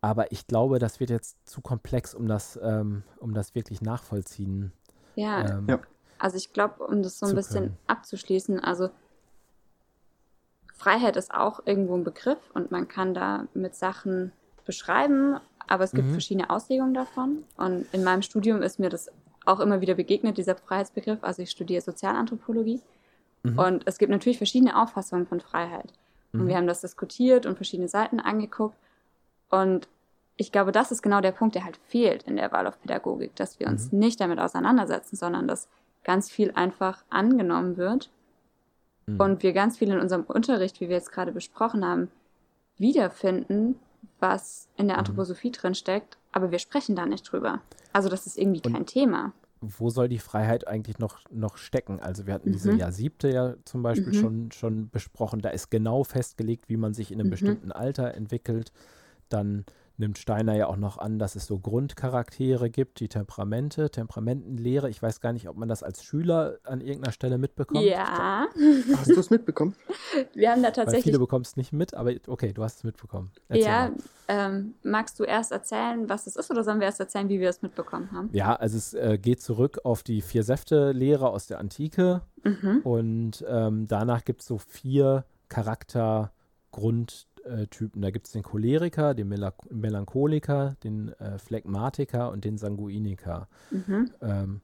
Speaker 3: Aber ich glaube, das wird jetzt zu komplex, um das, ähm, um das wirklich nachvollziehen.
Speaker 2: Ja, ähm, ja. Also ich glaube, um das so ein bisschen können. abzuschließen, also Freiheit ist auch irgendwo ein Begriff und man kann da mit Sachen beschreiben, aber es gibt mhm. verschiedene Auslegungen davon. Und in meinem Studium ist mir das auch immer wieder begegnet, dieser Freiheitsbegriff. Also ich studiere Sozialanthropologie mhm. und es gibt natürlich verschiedene Auffassungen von Freiheit. Mhm. Und wir haben das diskutiert und verschiedene Seiten angeguckt. Und ich glaube, das ist genau der Punkt, der halt fehlt in der Waldorfpädagogik, dass wir uns mhm. nicht damit auseinandersetzen, sondern dass ganz viel einfach angenommen wird mhm. und wir ganz viel in unserem Unterricht, wie wir jetzt gerade besprochen haben, wiederfinden, was in der mhm. Anthroposophie drin steckt, aber wir sprechen da nicht drüber. Also das ist irgendwie Und kein Thema.
Speaker 3: Wo soll die Freiheit eigentlich noch, noch stecken? Also wir hatten mhm. diese Jahr siebte ja zum Beispiel mhm. schon, schon besprochen. Da ist genau festgelegt, wie man sich in einem mhm. bestimmten Alter entwickelt. Dann nimmt Steiner ja auch noch an, dass es so Grundcharaktere gibt, die Temperamente, Temperamentenlehre. Ich weiß gar nicht, ob man das als Schüler an irgendeiner Stelle mitbekommt.
Speaker 2: Ja.
Speaker 1: Hast du es mitbekommen?
Speaker 2: Wir haben da tatsächlich.
Speaker 3: Weil viele bekommen es nicht mit, aber okay, du hast es mitbekommen.
Speaker 2: Erzähl ja, ähm, magst du erst erzählen, was es ist, oder sollen wir erst erzählen, wie wir es mitbekommen haben?
Speaker 3: Ja, also es äh, geht zurück auf die vier Säfte-Lehre aus der Antike mhm. und ähm, danach gibt es so vier Charaktergrund äh, Typen. Da gibt es den Choleriker, den Mel Melancholiker, den äh, Phlegmatiker und den Sanguiniker. Mhm. Ähm,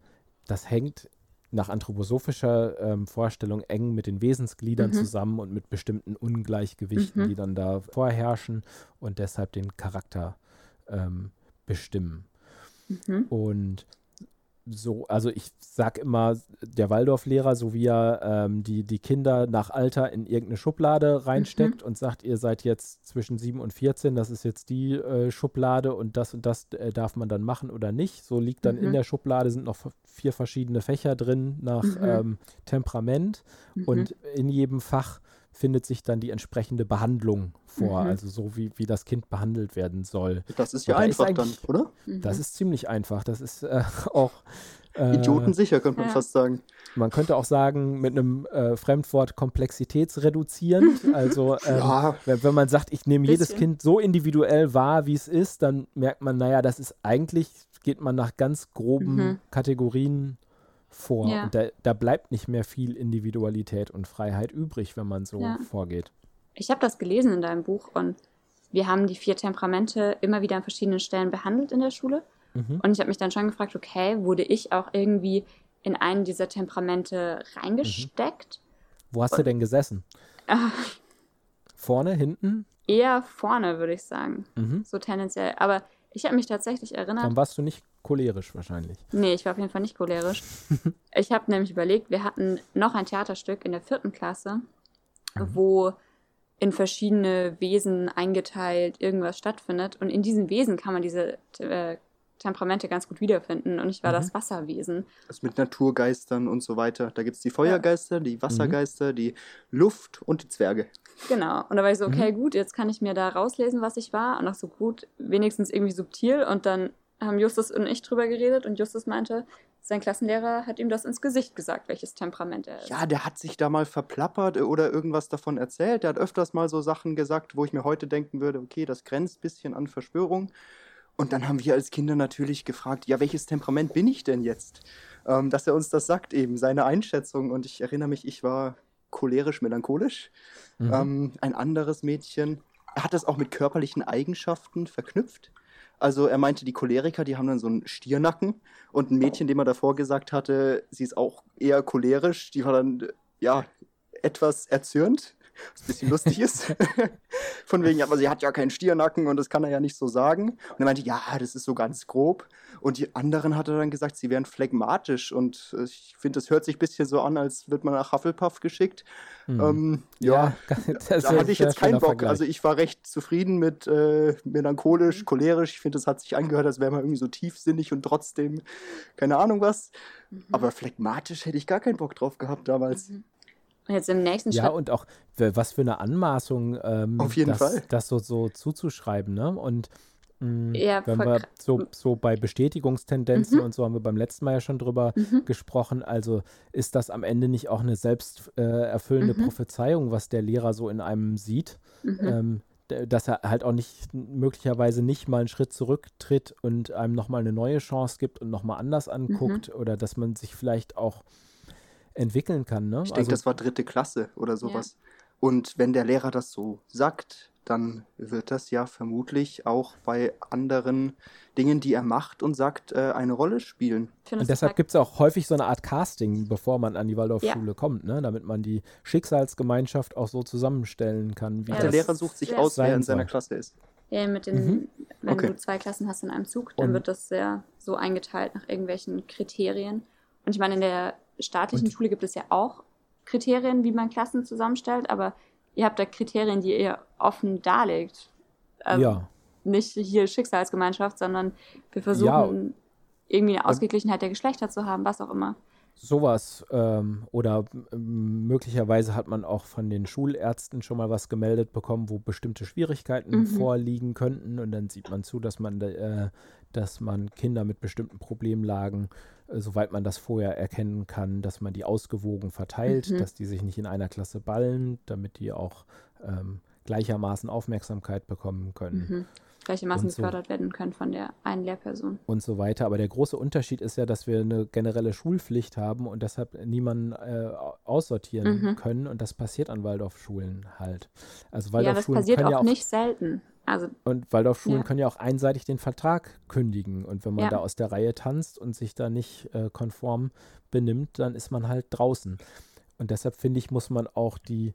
Speaker 3: das hängt nach anthroposophischer ähm, Vorstellung eng mit den Wesensgliedern mhm. zusammen und mit bestimmten Ungleichgewichten, mhm. die dann da vorherrschen und deshalb den Charakter ähm, bestimmen. Mhm. Und so, also ich sag immer, der Waldorflehrer, so wie er ähm, die, die Kinder nach Alter in irgendeine Schublade reinsteckt mhm. und sagt, ihr seid jetzt zwischen 7 und 14, das ist jetzt die äh, Schublade und das und das äh, darf man dann machen oder nicht. So liegt dann mhm. in der Schublade, sind noch vier verschiedene Fächer drin nach mhm. ähm, Temperament mhm. und in jedem Fach findet sich dann die entsprechende Behandlung vor, mhm. also so wie, wie das Kind behandelt werden soll.
Speaker 1: Das ist ja Wobei einfach dann, oder?
Speaker 3: Das ist ziemlich einfach. Das ist äh, auch.
Speaker 1: Äh, Idiotensicher, könnte man ja. fast sagen.
Speaker 3: Man könnte auch sagen, mit einem äh, Fremdwort komplexitätsreduzierend. Also, ähm, ja. wenn, wenn, man sagt, ich nehme jedes Kind so individuell wahr, wie es ist, dann merkt man, naja, das ist eigentlich, geht man nach ganz groben mhm. Kategorien vor. Ja. Und da, da, bleibt nicht mehr viel Individualität und Freiheit übrig, wenn man so ja. vorgeht.
Speaker 2: Ich habe das gelesen in deinem Buch und wir haben die vier Temperamente immer wieder an verschiedenen Stellen behandelt in der Schule. Mhm. Und ich habe mich dann schon gefragt, okay, wurde ich auch irgendwie in einen dieser Temperamente reingesteckt?
Speaker 3: Mhm. Wo hast und, du denn gesessen? Äh, vorne, hinten?
Speaker 2: Eher vorne, würde ich sagen. Mhm. So tendenziell. Aber ich habe mich tatsächlich erinnert.
Speaker 3: Dann warst du nicht cholerisch wahrscheinlich.
Speaker 2: Nee, ich war auf jeden Fall nicht cholerisch. ich habe nämlich überlegt, wir hatten noch ein Theaterstück in der vierten Klasse, mhm. wo in verschiedene Wesen eingeteilt irgendwas stattfindet. Und in diesen Wesen kann man diese äh, Temperamente ganz gut wiederfinden. Und ich war mhm. das Wasserwesen.
Speaker 1: Das mit Naturgeistern und so weiter. Da gibt es die Feuergeister, die Wassergeister, mhm. die Luft und die Zwerge.
Speaker 2: Genau. Und da war ich so, okay, mhm. gut, jetzt kann ich mir da rauslesen, was ich war. Und auch so gut, wenigstens irgendwie subtil. Und dann haben Justus und ich drüber geredet und Justus meinte, sein Klassenlehrer hat ihm das ins Gesicht gesagt, welches Temperament er ist.
Speaker 1: Ja, der hat sich da mal verplappert oder irgendwas davon erzählt. Der hat öfters mal so Sachen gesagt, wo ich mir heute denken würde, okay, das grenzt ein bisschen an Verschwörung. Und dann haben wir als Kinder natürlich gefragt, ja, welches Temperament bin ich denn jetzt? Ähm, dass er uns das sagt, eben seine Einschätzung. Und ich erinnere mich, ich war cholerisch-melancholisch. Mhm. Ähm, ein anderes Mädchen, er hat das auch mit körperlichen Eigenschaften verknüpft. Also er meinte, die Choleriker, die haben dann so einen Stiernacken und ein Mädchen, dem er davor gesagt hatte, sie ist auch eher cholerisch, die war dann ja etwas erzürnt was ein bisschen lustig ist. Von wegen, aber sie hat ja keinen Stiernacken und das kann er ja nicht so sagen. Und er meinte, ja, das ist so ganz grob. Und die anderen hat er dann gesagt, sie wären phlegmatisch. Und ich finde, das hört sich ein bisschen so an, als wird man nach Hufflepuff geschickt. Hm. Ähm, ja, ja da hatte ich jetzt keinen Bock. Vergleich. Also ich war recht zufrieden mit äh, melancholisch, cholerisch. Ich finde, das hat sich angehört, als wäre man irgendwie so tiefsinnig und trotzdem keine Ahnung was. Mhm. Aber phlegmatisch hätte ich gar keinen Bock drauf gehabt damals. Mhm.
Speaker 2: Und jetzt im nächsten
Speaker 3: Schritt. Ja, und auch was für eine Anmaßung, ähm,
Speaker 1: Auf jeden
Speaker 3: das,
Speaker 1: Fall.
Speaker 3: das so, so zuzuschreiben. Ne? Und mh, mm, ja, wenn wir so, so bei Bestätigungstendenzen mhm. und so haben wir beim letzten Mal ja schon drüber mhm. gesprochen. Also ist das am Ende nicht auch eine selbsterfüllende äh, mhm. Prophezeiung, was der Lehrer so in einem sieht? Mhm. Ähm, dass er halt auch nicht möglicherweise nicht mal einen Schritt zurücktritt und einem nochmal eine neue Chance gibt und nochmal anders anguckt mhm. oder dass man sich vielleicht auch entwickeln kann. Ne?
Speaker 1: Ich denke, also, das war dritte Klasse oder sowas. Ja. Und wenn der Lehrer das so sagt, dann wird das ja vermutlich auch bei anderen Dingen, die er macht und sagt, äh, eine Rolle spielen.
Speaker 3: Und deshalb gibt es auch häufig so eine Art Casting, bevor man an die Waldorfschule ja. kommt, ne? damit man die Schicksalsgemeinschaft auch so zusammenstellen kann.
Speaker 1: Wie ja, der Lehrer sucht sich aus, wer in seiner Klasse ist.
Speaker 2: Ja, mit den, mhm. wenn okay. du zwei Klassen hast in einem Zug, dann und wird das sehr so eingeteilt nach irgendwelchen Kriterien. Und ich meine, in der staatlichen und? Schule gibt es ja auch Kriterien, wie man Klassen zusammenstellt, aber ihr habt da Kriterien, die ihr offen darlegt. Also ja. Nicht hier Schicksalsgemeinschaft, sondern wir versuchen ja. irgendwie eine Ausgeglichenheit der Geschlechter zu haben, was auch immer.
Speaker 3: Sowas ähm, oder ähm, möglicherweise hat man auch von den Schulärzten schon mal was gemeldet bekommen, wo bestimmte Schwierigkeiten mhm. vorliegen könnten und dann sieht man zu, dass man, äh, dass man Kinder mit bestimmten Problemlagen äh, soweit man das vorher erkennen kann, dass man die ausgewogen verteilt, mhm. dass die sich nicht in einer Klasse ballen, damit die auch ähm, gleichermaßen Aufmerksamkeit bekommen können.
Speaker 2: Mhm. Gleichermaßen so, gefördert werden können von der einen Lehrperson.
Speaker 3: Und so weiter. Aber der große Unterschied ist ja, dass wir eine generelle Schulpflicht haben und deshalb niemanden äh, aussortieren mhm. können. Und das passiert an Waldorfschulen halt. Also Waldorfschulen
Speaker 2: ja, das passiert auch, ja auch nicht selten. Also,
Speaker 3: und Waldorfschulen ja. können ja auch einseitig den Vertrag kündigen. Und wenn man ja. da aus der Reihe tanzt und sich da nicht äh, konform benimmt, dann ist man halt draußen. Und deshalb finde ich, muss man auch die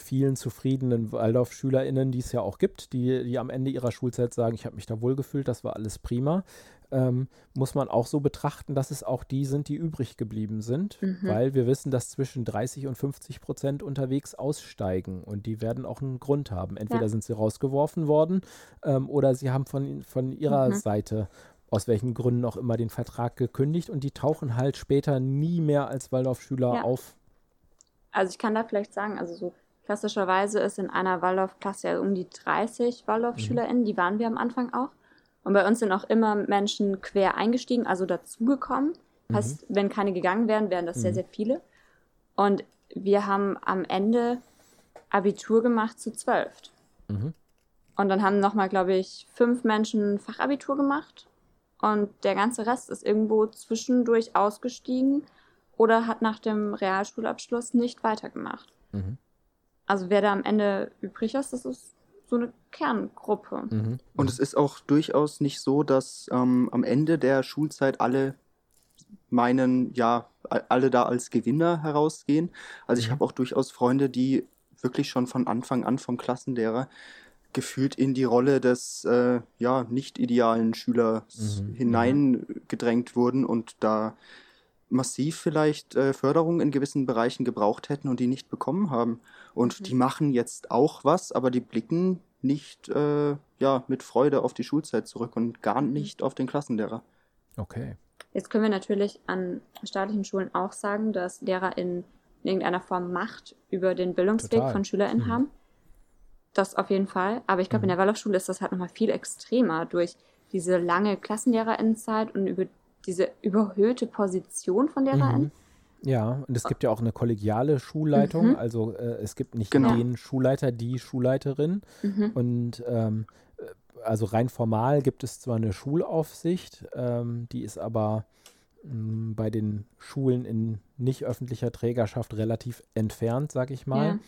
Speaker 3: vielen zufriedenen Waldorf-SchülerInnen, die es ja auch gibt, die, die am Ende ihrer Schulzeit sagen, ich habe mich da wohlgefühlt, das war alles prima, ähm, muss man auch so betrachten, dass es auch die sind, die übrig geblieben sind, mhm. weil wir wissen, dass zwischen 30 und 50 Prozent unterwegs aussteigen und die werden auch einen Grund haben. Entweder ja. sind sie rausgeworfen worden ähm, oder sie haben von, von ihrer mhm. Seite aus welchen Gründen auch immer den Vertrag gekündigt und die tauchen halt später nie mehr als Waldorfschüler ja. auf.
Speaker 2: Also ich kann da vielleicht sagen, also so klassischerweise ist in einer Waldorf-Klasse ja um die 30 Waldorf-SchülerInnen, mhm. die waren wir am Anfang auch. Und bei uns sind auch immer Menschen quer eingestiegen, also dazugekommen. Mhm. Heißt, wenn keine gegangen wären, wären das mhm. sehr, sehr viele. Und wir haben am Ende Abitur gemacht zu zwölf. Mhm. Und dann haben nochmal, glaube ich, fünf Menschen Fachabitur gemacht. Und der ganze Rest ist irgendwo zwischendurch ausgestiegen oder hat nach dem Realschulabschluss nicht weitergemacht. Mhm. Also wer da am Ende übrig ist, das ist so eine Kerngruppe. Mhm.
Speaker 1: Und es ist auch durchaus nicht so, dass ähm, am Ende der Schulzeit alle meinen, ja, alle da als Gewinner herausgehen. Also ich mhm. habe auch durchaus Freunde, die wirklich schon von Anfang an vom Klassenlehrer gefühlt in die Rolle des äh, ja nicht idealen Schülers mhm. hineingedrängt wurden und da massiv vielleicht äh, Förderung in gewissen Bereichen gebraucht hätten und die nicht bekommen haben. Und mhm. die machen jetzt auch was, aber die blicken nicht äh, ja, mit Freude auf die Schulzeit zurück und gar mhm. nicht auf den Klassenlehrer.
Speaker 3: Okay.
Speaker 2: Jetzt können wir natürlich an staatlichen Schulen auch sagen, dass Lehrer in irgendeiner Form Macht über den Bildungsweg Total. von SchülerInnen mhm. haben. Das auf jeden Fall. Aber ich glaube, in mhm. der Waldorfschule ist das halt nochmal viel extremer durch diese lange Klassenlehrerinnenzeit und über diese überhöhte Position von LehrerInnen.
Speaker 3: Mhm. Ja, und es gibt ja auch eine kollegiale Schulleitung. Mhm. Also äh, es gibt nicht genau. den Schulleiter, die Schulleiterin. Mhm. Und ähm, äh, also rein formal gibt es zwar eine Schulaufsicht, ähm, die ist aber mh, mm, bei den Schulen in nicht öffentlicher Trägerschaft relativ entfernt, sag ich mal. Ja.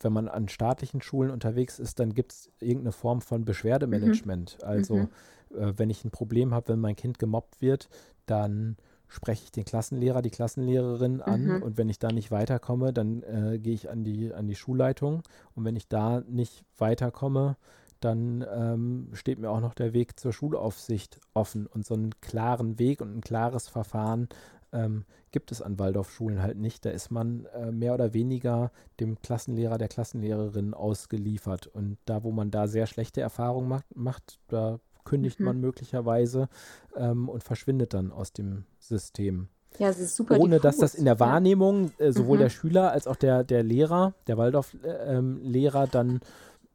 Speaker 3: Wenn man an staatlichen Schulen unterwegs ist, dann gibt es irgendeine Form von Beschwerdemanagement. Mhm. Also mhm. Äh, wenn ich ein Problem habe, wenn mein Kind gemobbt wird, dann spreche ich den Klassenlehrer, die Klassenlehrerin an mhm. und wenn ich da nicht weiterkomme, dann äh, gehe ich an die, an die Schulleitung und wenn ich da nicht weiterkomme, dann ähm, steht mir auch noch der Weg zur Schulaufsicht offen und so einen klaren Weg und ein klares Verfahren ähm, gibt es an Waldorfschulen halt nicht. Da ist man äh, mehr oder weniger dem Klassenlehrer, der Klassenlehrerin ausgeliefert und da, wo man da sehr schlechte Erfahrungen macht, macht da kündigt mhm. man möglicherweise ähm, und verschwindet dann aus dem System.
Speaker 2: Ja, es ist super.
Speaker 3: Ohne diffus. dass das in der Wahrnehmung äh, sowohl mhm. der Schüler als auch der, der Lehrer, der Waldorf-Lehrer ähm, dann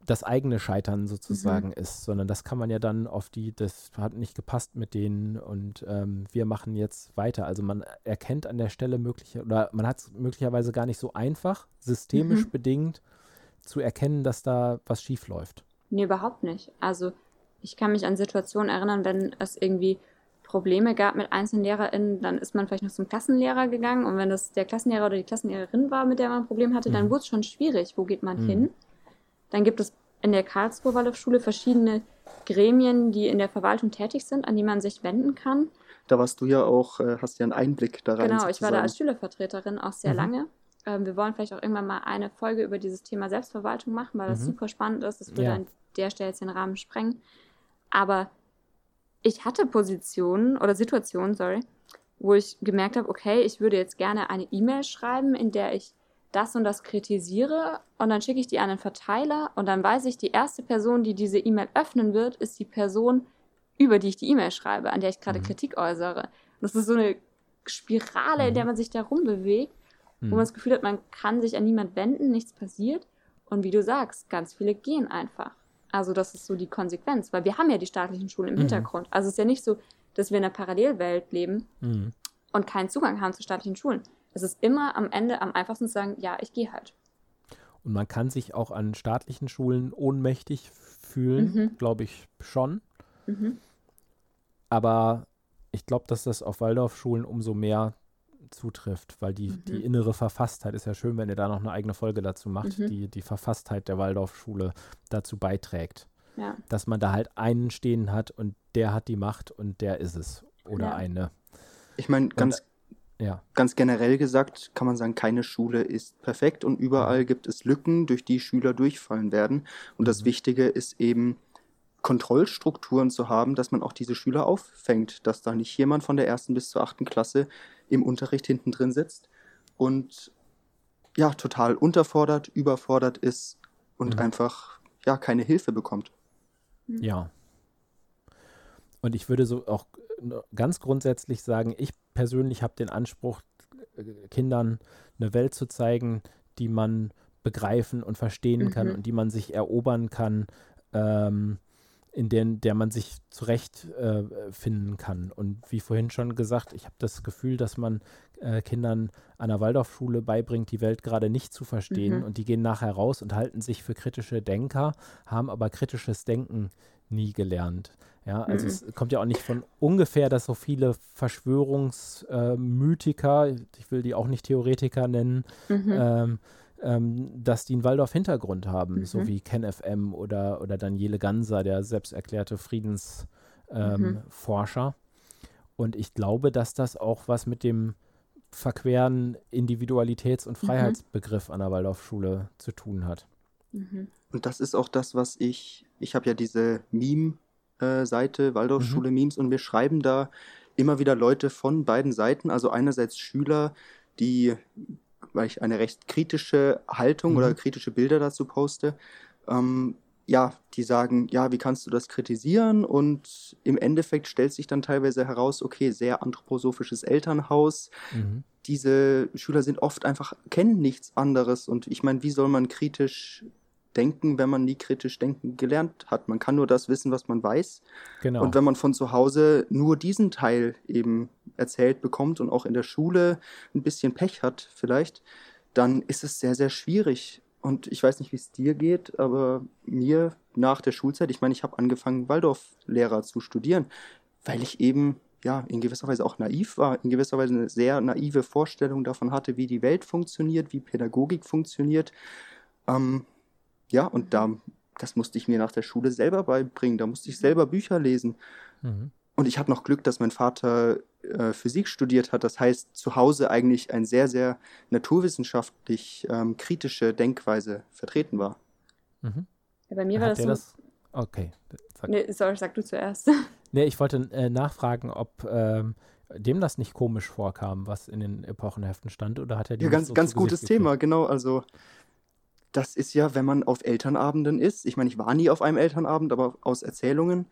Speaker 3: das eigene Scheitern sozusagen mhm. ist, sondern das kann man ja dann auf die, das hat nicht gepasst mit denen und ähm, wir machen jetzt weiter. Also man erkennt an der Stelle mögliche, oder man hat es möglicherweise gar nicht so einfach, systemisch mhm. bedingt zu erkennen, dass da was schief läuft.
Speaker 2: Nee, überhaupt nicht. Also ich kann mich an Situationen erinnern, wenn es irgendwie Probleme gab mit einzelnen LehrerInnen, dann ist man vielleicht noch zum Klassenlehrer gegangen und wenn das der Klassenlehrer oder die Klassenlehrerin war, mit der man ein Problem hatte, mhm. dann wurde es schon schwierig. Wo geht man mhm. hin? Dann gibt es in der Karlsruher Waldorfschule verschiedene Gremien, die in der Verwaltung tätig sind, an die man sich wenden kann.
Speaker 1: Da warst du ja auch, äh, hast ja einen Einblick da rein.
Speaker 2: Genau, ich war da als Schülervertreterin auch sehr mhm. lange. Ähm, wir wollen vielleicht auch irgendwann mal eine Folge über dieses Thema Selbstverwaltung machen, weil das mhm. super spannend ist. Das würde ja. an der Stelle jetzt den Rahmen sprengen. Aber ich hatte Positionen oder Situationen, sorry, wo ich gemerkt habe, okay, ich würde jetzt gerne eine E-Mail schreiben, in der ich das und das kritisiere und dann schicke ich die an den Verteiler und dann weiß ich, die erste Person, die diese E-Mail öffnen wird, ist die Person, über die ich die E-Mail schreibe, an der ich gerade mhm. Kritik äußere. das ist so eine Spirale, mhm. in der man sich da rumbewegt, mhm. wo man das Gefühl hat, man kann sich an niemand wenden, nichts passiert. Und wie du sagst, ganz viele gehen einfach. Also das ist so die Konsequenz, weil wir haben ja die staatlichen Schulen im mhm. Hintergrund. Also es ist ja nicht so, dass wir in einer Parallelwelt leben mhm. und keinen Zugang haben zu staatlichen Schulen. Es ist immer am Ende am einfachsten zu sagen, ja, ich gehe halt.
Speaker 3: Und man kann sich auch an staatlichen Schulen ohnmächtig fühlen, mhm. glaube ich schon. Mhm. Aber ich glaube, dass das auf Waldorfschulen umso mehr zutrifft, weil die, mhm. die innere Verfasstheit ist ja schön, wenn ihr da noch eine eigene Folge dazu macht, mhm. die, die Verfasstheit der Waldorfschule dazu beiträgt. Ja. Dass man da halt einen stehen hat und der hat die Macht und der ist es. Oder ja. eine.
Speaker 1: Ich meine, ganz, ja. ganz generell gesagt kann man sagen, keine Schule ist perfekt und überall mhm. gibt es Lücken, durch die Schüler durchfallen werden. Und das mhm. Wichtige ist eben, Kontrollstrukturen zu haben, dass man auch diese Schüler auffängt, dass da nicht jemand von der ersten bis zur achten Klasse im Unterricht hinten drin sitzt und ja, total unterfordert, überfordert ist und mhm. einfach ja keine Hilfe bekommt.
Speaker 3: Mhm. Ja. Und ich würde so auch ganz grundsätzlich sagen, ich persönlich habe den Anspruch, äh, Kindern eine Welt zu zeigen, die man begreifen und verstehen kann mhm. und die man sich erobern kann. Ähm, in der, der man sich zurechtfinden äh, kann. Und wie vorhin schon gesagt, ich habe das Gefühl, dass man äh, Kindern an der Waldorfschule beibringt, die Welt gerade nicht zu verstehen. Mhm. Und die gehen nachher raus und halten sich für kritische Denker, haben aber kritisches Denken nie gelernt. Ja, also mhm. es kommt ja auch nicht von ungefähr, dass so viele Verschwörungsmythiker, äh, ich will die auch nicht Theoretiker nennen, mhm. ähm, ähm, dass die einen Waldorf-Hintergrund haben, mhm. so wie Ken FM oder, oder Daniele Ganser, der selbst erklärte Friedensforscher. Ähm, mhm. Und ich glaube, dass das auch was mit dem verqueren Individualitäts- und mhm. Freiheitsbegriff an der Waldorfschule zu tun hat.
Speaker 1: Mhm. Und das ist auch das, was ich, ich habe ja diese Meme-Seite, äh, Waldorfschule mhm. Memes, und wir schreiben da immer wieder Leute von beiden Seiten, also einerseits Schüler, die weil ich eine recht kritische Haltung mhm. oder kritische Bilder dazu poste. Ähm, ja, die sagen, ja, wie kannst du das kritisieren? Und im Endeffekt stellt sich dann teilweise heraus, okay, sehr anthroposophisches Elternhaus. Mhm. Diese Schüler sind oft einfach, kennen nichts anderes. Und ich meine, wie soll man kritisch denken, wenn man nie kritisch denken gelernt hat. Man kann nur das wissen, was man weiß. Genau. Und wenn man von zu Hause nur diesen Teil eben erzählt bekommt und auch in der Schule ein bisschen Pech hat vielleicht, dann ist es sehr, sehr schwierig. Und ich weiß nicht, wie es dir geht, aber mir nach der Schulzeit, ich meine, ich habe angefangen, Waldorflehrer zu studieren, weil ich eben ja, in gewisser Weise auch naiv war, in gewisser Weise eine sehr naive Vorstellung davon hatte, wie die Welt funktioniert, wie Pädagogik funktioniert. Ähm, ja, und da, das musste ich mir nach der Schule selber beibringen. Da musste ich selber Bücher lesen. Mhm. Und ich habe noch Glück, dass mein Vater äh, Physik studiert hat. Das heißt, zu Hause eigentlich eine sehr, sehr naturwissenschaftlich ähm, kritische Denkweise vertreten war.
Speaker 2: Mhm. Ja, bei mir war das so. Das?
Speaker 3: Okay.
Speaker 2: Sag. Nee, sorry, sag du zuerst.
Speaker 3: Nee, ich wollte äh, nachfragen, ob ähm, dem das nicht komisch vorkam, was in den Epochenheften stand, oder hat er
Speaker 1: Ja, ganz,
Speaker 3: so
Speaker 1: ganz gutes Thema, genau. Also, das ist ja, wenn man auf Elternabenden ist, ich meine, ich war nie auf einem Elternabend, aber aus Erzählungen,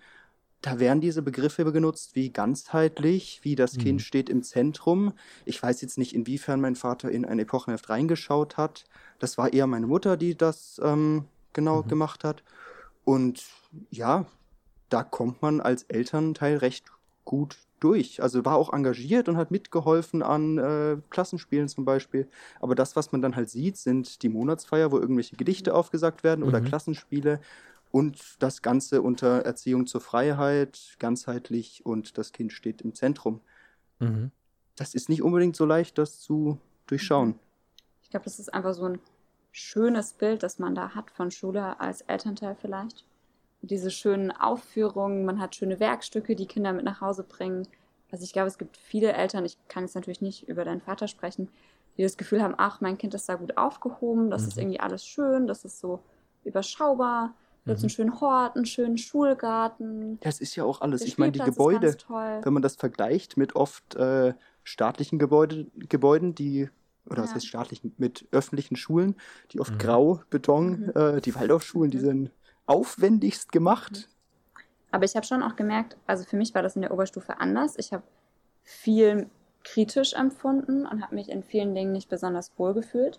Speaker 1: da werden diese Begriffe genutzt wie ganzheitlich, wie das mhm. Kind steht im Zentrum. Ich weiß jetzt nicht, inwiefern mein Vater in ein Epochenheft reingeschaut hat. Das war eher meine Mutter, die das ähm, genau mhm. gemacht hat. Und ja, da kommt man als Elternteil recht gut durch. Also war auch engagiert und hat mitgeholfen an äh, Klassenspielen zum Beispiel. Aber das, was man dann halt sieht, sind die Monatsfeier, wo irgendwelche Gedichte aufgesagt werden oder mhm. Klassenspiele und das Ganze unter Erziehung zur Freiheit, ganzheitlich und das Kind steht im Zentrum. Mhm. Das ist nicht unbedingt so leicht, das zu durchschauen.
Speaker 2: Ich glaube, das ist einfach so ein schönes Bild, das man da hat von Schule als Elternteil vielleicht diese schönen Aufführungen, man hat schöne Werkstücke, die Kinder mit nach Hause bringen. Also ich glaube, es gibt viele Eltern, ich kann jetzt natürlich nicht über deinen Vater sprechen, die das Gefühl haben, ach, mein Kind ist da gut aufgehoben, das mhm. ist irgendwie alles schön, das ist so überschaubar. Du hast einen mhm. schönen Hort, einen schönen Schulgarten.
Speaker 1: Das ist ja auch alles. Ich meine, die Gebäude, wenn man das vergleicht mit oft äh, staatlichen Gebäude, Gebäuden, die, oder ja. was heißt staatlichen, mit öffentlichen Schulen, die oft mhm. grau, Beton, mhm. äh, die Waldorfschulen, die mhm. sind aufwendigst gemacht.
Speaker 2: Aber ich habe schon auch gemerkt, also für mich war das in der Oberstufe anders. Ich habe viel kritisch empfunden und habe mich in vielen Dingen nicht besonders wohl gefühlt.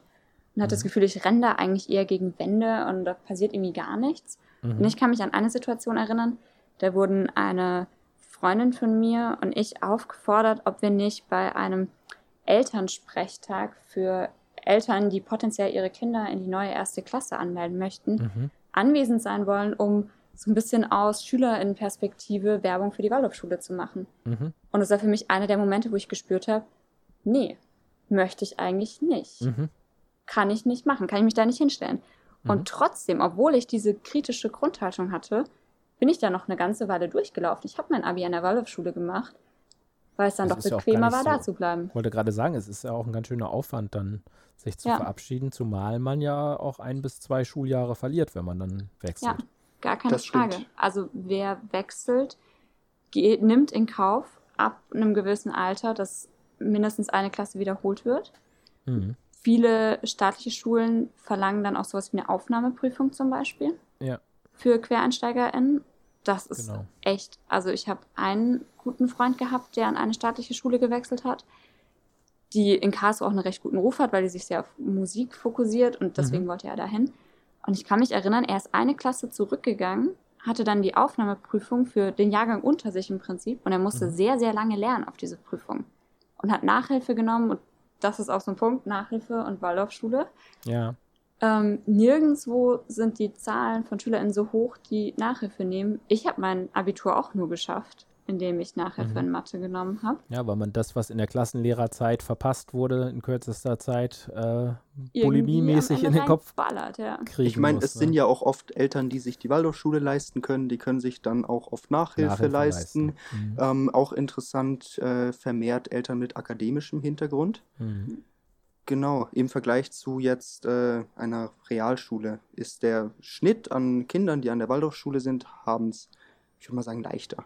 Speaker 2: Und hatte mhm. das Gefühl, ich renne da eigentlich eher gegen Wände und da passiert irgendwie gar nichts. Mhm. Und ich kann mich an eine Situation erinnern, da wurden eine Freundin von mir und ich aufgefordert, ob wir nicht bei einem Elternsprechtag für Eltern, die potenziell ihre Kinder in die neue erste Klasse anmelden möchten, mhm anwesend sein wollen, um so ein bisschen aus Schülerinnenperspektive Werbung für die Waldorfschule zu machen. Mhm. Und das war für mich einer der Momente, wo ich gespürt habe, nee, möchte ich eigentlich nicht. Mhm. Kann ich nicht machen, kann ich mich da nicht hinstellen. Mhm. Und trotzdem, obwohl ich diese kritische Grundhaltung hatte, bin ich da noch eine ganze Weile durchgelaufen. Ich habe mein Abi an der Waldorfschule gemacht, weil es dann das doch bequemer war, so, da zu bleiben.
Speaker 3: Ich wollte gerade sagen, es ist ja auch ein ganz schöner Aufwand, dann sich zu ja. verabschieden, zumal man ja auch ein bis zwei Schuljahre verliert, wenn man dann wechselt. Ja,
Speaker 2: gar keine das Frage. Stimmt. Also wer wechselt, geht, nimmt in Kauf ab einem gewissen Alter, dass mindestens eine Klasse wiederholt wird. Mhm. Viele staatliche Schulen verlangen dann auch sowas wie eine Aufnahmeprüfung zum Beispiel.
Speaker 3: Ja.
Speaker 2: Für QuereinsteigerInnen. Das ist genau. echt. Also ich habe einen guten Freund gehabt, der an eine staatliche Schule gewechselt hat die in Karlsruhe auch einen recht guten Ruf hat, weil die sich sehr auf Musik fokussiert und deswegen mhm. wollte er dahin. Und ich kann mich erinnern, er ist eine Klasse zurückgegangen, hatte dann die Aufnahmeprüfung für den Jahrgang unter sich im Prinzip und er musste mhm. sehr, sehr lange lernen auf diese Prüfung und hat Nachhilfe genommen und das ist auch so ein Punkt, Nachhilfe und Waldorfschule.
Speaker 3: Ja.
Speaker 2: Ähm, nirgendwo sind die Zahlen von SchülerInnen so hoch, die Nachhilfe nehmen. Ich habe mein Abitur auch nur geschafft indem ich Nachhilfe mhm. in Mathe genommen habe.
Speaker 3: Ja, weil man das, was in der Klassenlehrerzeit verpasst wurde, in kürzester Zeit äh, bulimiemäßig in den Kopf
Speaker 2: ballert, ja.
Speaker 1: kriegen Ich meine, es ne? sind ja auch oft Eltern, die sich die Waldorfschule leisten können, die können sich dann auch oft Nachhilfe, Nachhilfe leisten. leisten. Mhm. Ähm, auch interessant, äh, vermehrt Eltern mit akademischem Hintergrund. Mhm. Genau, im Vergleich zu jetzt äh, einer Realschule ist der Schnitt an Kindern, die an der Waldorfschule sind, haben es, ich würde mal sagen, leichter.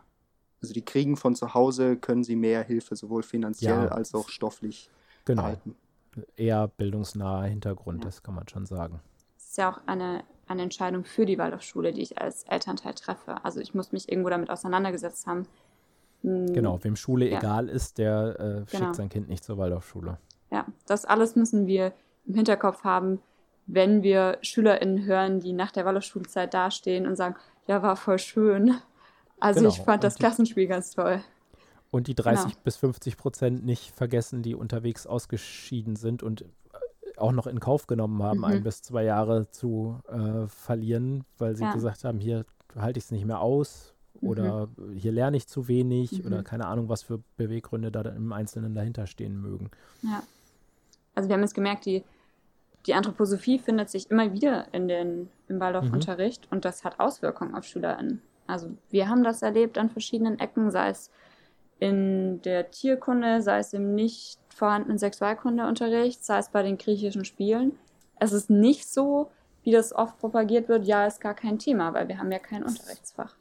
Speaker 1: Also die kriegen von zu Hause, können sie mehr Hilfe, sowohl finanziell ja. als auch stofflich
Speaker 3: genau. erhalten. Eher bildungsnaher Hintergrund, ja. das kann man schon sagen.
Speaker 2: Das ist ja auch eine, eine Entscheidung für die Waldorfschule, die ich als Elternteil treffe. Also ich muss mich irgendwo damit auseinandergesetzt haben.
Speaker 3: Hm, genau, wem Schule ja. egal ist, der äh, schickt genau. sein Kind nicht zur Waldorfschule.
Speaker 2: Ja, das alles müssen wir im Hinterkopf haben, wenn wir SchülerInnen hören, die nach der Waldorfschulzeit dastehen und sagen, ja, war voll schön. Also genau. ich fand das Klassenspiel ganz toll.
Speaker 3: Und die 30 genau. bis 50 Prozent nicht vergessen, die unterwegs ausgeschieden sind und äh, auch noch in Kauf genommen haben, mhm. ein bis zwei Jahre zu äh, verlieren, weil sie ja. gesagt haben, hier halte ich es nicht mehr aus oder mhm. hier lerne ich zu wenig mhm. oder keine Ahnung, was für Beweggründe da im Einzelnen dahinter stehen mögen.
Speaker 2: Ja. Also wir haben jetzt gemerkt, die, die Anthroposophie findet sich immer wieder in den, im Waldorf-Unterricht mhm. und das hat Auswirkungen auf SchülerInnen. Also wir haben das erlebt an verschiedenen Ecken, sei es in der Tierkunde, sei es im nicht vorhandenen Sexualkundeunterricht, sei es bei den griechischen Spielen. Es ist nicht so, wie das oft propagiert wird, ja, ist gar kein Thema, weil wir haben ja kein Unterrichtsfach.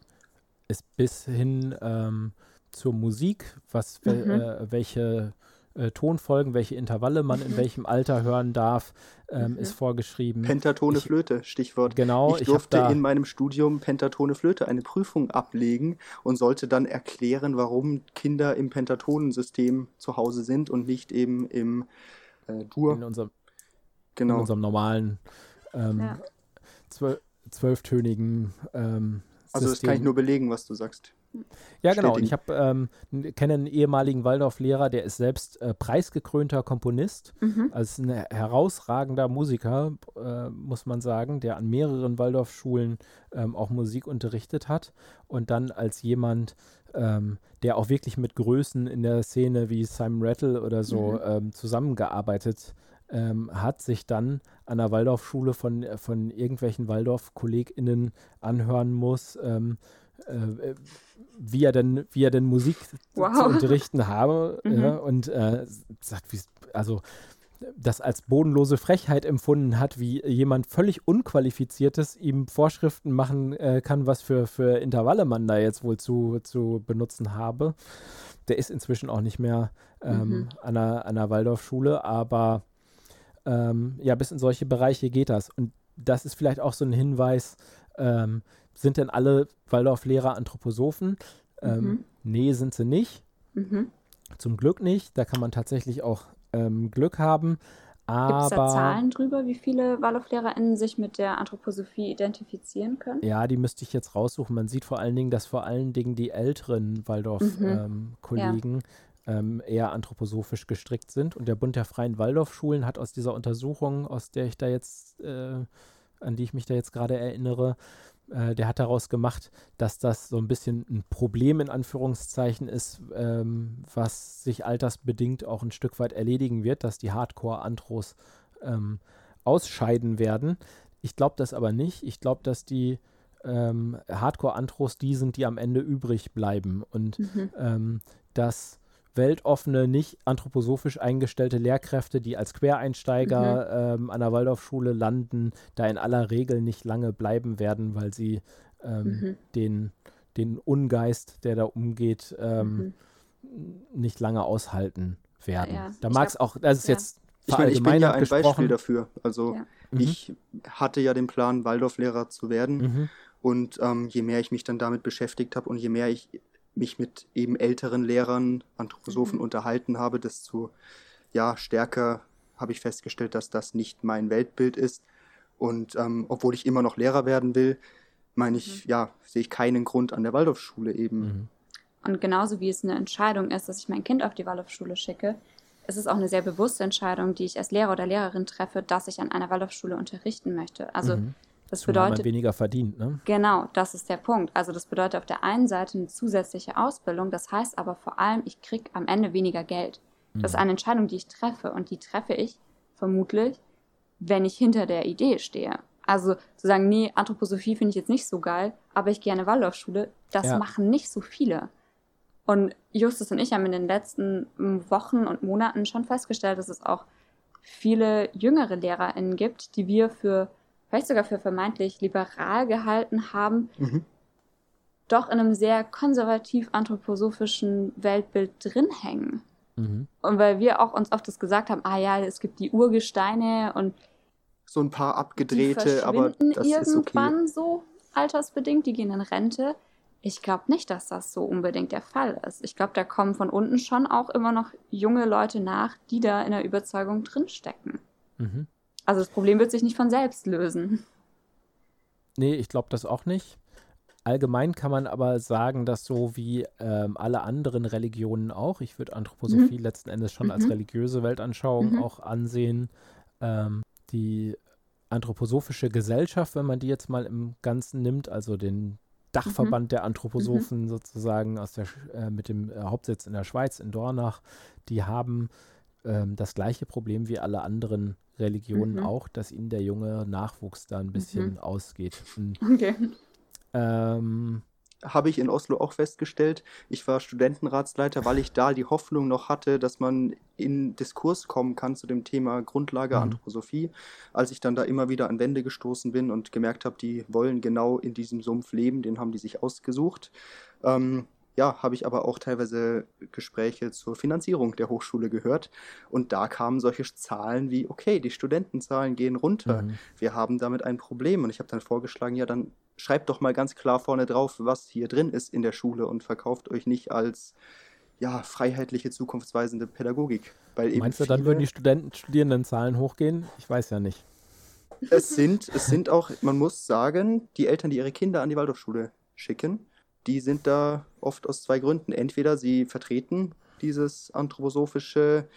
Speaker 3: Ist bis hin ähm, zur Musik, was mhm. äh, welche äh, Tonfolgen, welche Intervalle man in mhm. welchem Alter hören darf, ähm, mhm. ist vorgeschrieben.
Speaker 1: Pentatone ich, Flöte, Stichwort.
Speaker 3: Genau.
Speaker 1: Ich durfte ich in meinem Studium Pentatone Flöte eine Prüfung ablegen und sollte dann erklären, warum Kinder im Pentatonensystem zu Hause sind und nicht eben im äh, Dur.
Speaker 3: In unserem, genau. in unserem normalen ähm, ja. zwölf, zwölftönigen ähm,
Speaker 1: also das kann ich nur belegen, was du sagst.
Speaker 3: Ja, genau. Und ich habe ähm, kenne einen ehemaligen Waldorf-Lehrer, der ist selbst äh, preisgekrönter Komponist, mhm. also ein herausragender Musiker, äh, muss man sagen, der an mehreren Waldorfschulen ähm, auch Musik unterrichtet hat und dann als jemand, ähm, der auch wirklich mit Größen in der Szene wie Simon Rattle oder so mhm. Ähm, zusammengearbeitet ähm, hat, sich dann an der Waldorfschule von, von irgendwelchen Waldorf-KollegInnen anhören muss, ähm, äh, wie er denn, wie er denn Musik wow. zu unterrichten habe mhm. ja, und äh, sagt, wie, also das als bodenlose Frechheit empfunden hat, wie jemand völlig Unqualifiziertes ihm Vorschriften machen äh, kann, was für, für Intervalle man da jetzt wohl zu, zu benutzen habe. Der ist inzwischen auch nicht mehr ähm, mhm. an, der, an der Waldorfschule, aber ähm, ja, bis in solche Bereiche geht das. Und das ist vielleicht auch so ein Hinweis, ähm, sind denn alle Waldorf-Lehrer Anthroposophen? Ähm, mhm. Nee, sind sie nicht. Mhm. Zum Glück nicht. Da kann man tatsächlich auch ähm, Glück haben. Gibt es da
Speaker 2: Zahlen drüber, wie viele WaldorflehrerInnen sich mit der Anthroposophie identifizieren können?
Speaker 3: Ja, die müsste ich jetzt raussuchen. Man sieht vor allen Dingen, dass vor allen Dingen die älteren Waldorf-Kollegen mhm. ähm, ja. Ähm, eher anthroposophisch gestrickt sind. Und der Bund der Freien Waldorfschulen hat aus dieser Untersuchung, aus der ich da jetzt, äh, an die ich mich da jetzt gerade erinnere, äh, der hat daraus gemacht, dass das so ein bisschen ein Problem in Anführungszeichen ist, ähm, was sich altersbedingt auch ein Stück weit erledigen wird, dass die Hardcore-Antros ähm, ausscheiden werden. Ich glaube das aber nicht. Ich glaube, dass die ähm, Hardcore-Antros die sind, die am Ende übrig bleiben und mhm. Ähm, dass weltoffene, nicht anthroposophisch eingestellte Lehrkräfte, die als Quereinsteiger mhm. ähm, an der Waldorfschule landen, da in aller Regel nicht lange bleiben werden, weil sie ähm, mhm. den, den Ungeist, der da umgeht, ähm, mhm. nicht lange aushalten werden. Ja, da mag es auch, das ist ja. jetzt
Speaker 1: ich meine, ich bin ja ein Beispiel dafür. Also ja. Mhm. ich hatte ja den Plan, Waldorflehrer zu werden. Mhm. Und ähm, je mehr ich mich dann damit beschäftigt habe und je mehr ich mich mit eben älteren Lehrern, Anthroposophen mhm. unterhalten habe, desto ja, stärker habe ich festgestellt, dass das nicht mein Weltbild ist. Und ähm, obwohl ich immer noch Lehrer werden will, meine ich, mhm. ja, sehe ich keinen Grund an der Waldorfschule eben. Mhm.
Speaker 2: Und genauso wie es eine Entscheidung ist, dass ich mein Kind auf die Waldorfschule schicke, ist es auch eine sehr bewusste Entscheidung, die ich als Lehrer oder Lehrerin treffe, dass ich an einer Waldorfschule unterrichten möchte. Also mhm. Das bedeutet
Speaker 3: man weniger verdient, ne?
Speaker 2: Genau, das ist der Punkt. Also das bedeutet auf der einen Seite eine zusätzliche Ausbildung, das heißt aber vor allem, ich kriege am Ende weniger Geld. Das mhm. ist eine Entscheidung, die ich treffe und die treffe ich vermutlich, wenn ich hinter der Idee stehe. Also zu sagen, nee, Anthroposophie finde ich jetzt nicht so geil, aber ich gehe an eine Waldorfschule, das ja. machen nicht so viele. Und Justus und ich haben in den letzten Wochen und Monaten schon festgestellt, dass es auch viele jüngere LehrerInnen gibt, die wir für vielleicht sogar für vermeintlich liberal gehalten haben, mhm. doch in einem sehr konservativ anthroposophischen Weltbild drin hängen. Mhm. Und weil wir auch uns oft das gesagt haben, ah ja, es gibt die Urgesteine und
Speaker 1: so ein paar abgedrehte, aber das irgendwann
Speaker 2: ist okay. so altersbedingt, die gehen in Rente. Ich glaube nicht, dass das so unbedingt der Fall ist. Ich glaube, da kommen von unten schon auch immer noch junge Leute nach, die da in der Überzeugung drinstecken. Mhm. Also das Problem wird sich nicht von selbst lösen.
Speaker 3: Nee, ich glaube das auch nicht. Allgemein kann man aber sagen, dass so wie ähm, alle anderen Religionen auch, ich würde Anthroposophie mhm. letzten Endes schon mhm. als religiöse Weltanschauung mhm. auch ansehen, ähm, die anthroposophische Gesellschaft, wenn man die jetzt mal im Ganzen nimmt, also den Dachverband mhm. der Anthroposophen mhm. sozusagen aus der, äh, mit dem äh, Hauptsitz in der Schweiz, in Dornach, die haben ähm, das gleiche Problem wie alle anderen Religionen mhm. auch, dass ihnen der junge Nachwuchs da ein bisschen mhm. ausgeht. Und, okay.
Speaker 1: Ähm, habe ich in Oslo auch festgestellt. Ich war Studentenratsleiter, weil ich da die Hoffnung noch hatte, dass man in Diskurs kommen kann zu dem Thema Grundlage mhm. Anthroposophie. Als ich dann da immer wieder an Wände gestoßen bin und gemerkt habe, die wollen genau in diesem Sumpf leben, den haben die sich ausgesucht. Ähm, ja, habe ich aber auch teilweise Gespräche zur Finanzierung der Hochschule gehört. Und da kamen solche Zahlen wie, okay, die Studentenzahlen gehen runter. Mhm. Wir haben damit ein Problem. Und ich habe dann vorgeschlagen, ja, dann schreibt doch mal ganz klar vorne drauf, was hier drin ist in der Schule und verkauft euch nicht als ja, freiheitliche, zukunftsweisende Pädagogik.
Speaker 3: Meinst du, dann würden die Studenten, Studierendenzahlen hochgehen? Ich weiß ja nicht.
Speaker 1: Es sind, es sind auch, man muss sagen, die Eltern, die ihre Kinder an die Waldorfschule schicken, die sind da oft aus zwei Gründen. Entweder sie vertreten dieses anthroposophische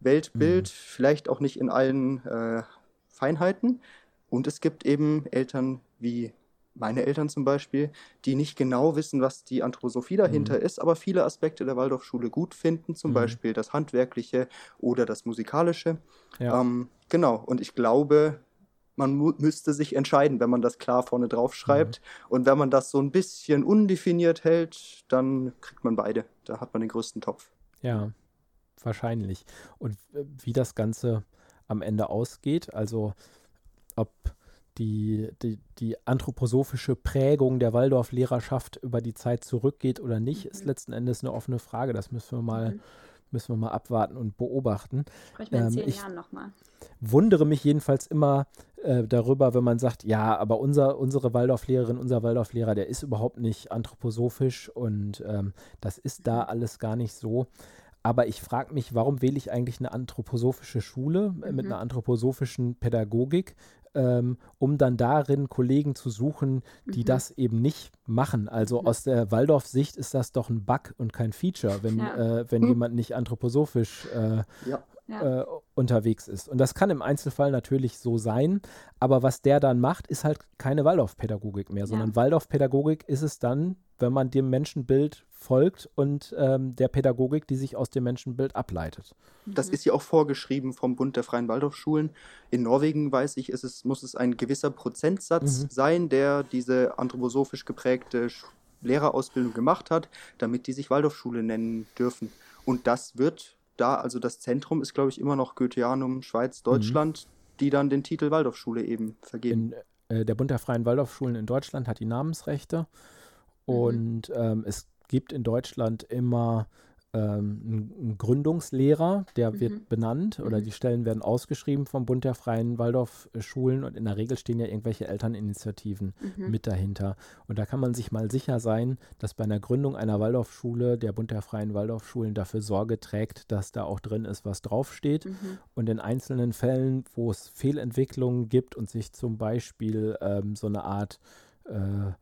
Speaker 1: Weltbild, mhm. vielleicht auch nicht in allen äh, Feinheiten. Und es gibt eben Eltern wie meine Eltern zum Beispiel, die nicht genau wissen, was die Anthroposophie dahinter mhm. ist, aber viele Aspekte der Waldorfschule gut finden, zum mhm. Beispiel das Handwerkliche oder das Musikalische. Ja. Ähm, genau, und ich glaube, man müsste sich entscheiden, wenn man das klar vorne drauf schreibt. Mhm. Und wenn man das so ein bisschen undefiniert hält, dann kriegt man beide. Da hat man den größten Topf.
Speaker 3: Ja, wahrscheinlich. Und wie das Ganze am Ende ausgeht, also ob die, die, die anthroposophische Prägung der Waldorf-Lehrerschaft über die Zeit zurückgeht oder nicht, mhm. ist letzten Endes eine offene Frage. Das müssen wir mal, mhm. müssen wir mal abwarten und beobachten.
Speaker 2: Sprechen wir in ähm, zehn ich Jahren nochmal.
Speaker 3: Wundere mich jedenfalls immer äh, darüber, wenn man sagt, ja, aber unser, unsere Waldorflehrerin, unser Waldorflehrer, der ist überhaupt nicht anthroposophisch und ähm, das ist da mhm. alles gar nicht so. Aber ich frage mich, warum wähle ich eigentlich eine anthroposophische Schule äh, mit einer anthroposophischen Pädagogik, ähm, um dann darin Kollegen zu suchen, die mhm. das eben nicht machen. Also mhm. aus der Waldorf-Sicht ist das doch ein Bug und kein Feature, wenn, ja. äh, wenn mhm. jemand nicht anthroposophisch äh, ja. Ja. Äh, unterwegs ist. Und das kann im Einzelfall natürlich so sein, aber was der dann macht, ist halt keine Waldorf-Pädagogik mehr, sondern Waldorf-Pädagogik ist es dann, wenn man dem Menschenbild folgt und ähm, der Pädagogik, die sich aus dem Menschenbild ableitet.
Speaker 1: Das ist ja auch vorgeschrieben vom Bund der Freien Waldorfschulen. In Norwegen, weiß ich, ist es, muss es ein gewisser Prozentsatz mhm. sein, der diese anthroposophisch geprägte Lehrerausbildung gemacht hat, damit die sich Waldorfschule nennen dürfen. Und das wird da, also das Zentrum ist, glaube ich, immer noch Goetheanum Schweiz, mhm. Deutschland, mhm. die dann den Titel Waldorfschule eben vergeben.
Speaker 3: In, äh, der Bund der Freien Waldorfschulen in Deutschland hat die Namensrechte. Mhm. Und ähm, es gibt in Deutschland immer ähm, einen Gründungslehrer, der mhm. wird benannt oder mhm. die Stellen werden ausgeschrieben vom Bund der Freien Waldorfschulen und in der Regel stehen ja irgendwelche Elterninitiativen mhm. mit dahinter. Und da kann man sich mal sicher sein, dass bei einer Gründung einer Waldorfschule der Bund der Freien Waldorfschulen dafür Sorge trägt, dass da auch drin ist, was draufsteht. Mhm. Und in einzelnen Fällen, wo es Fehlentwicklungen gibt und sich zum Beispiel ähm, so eine Art äh,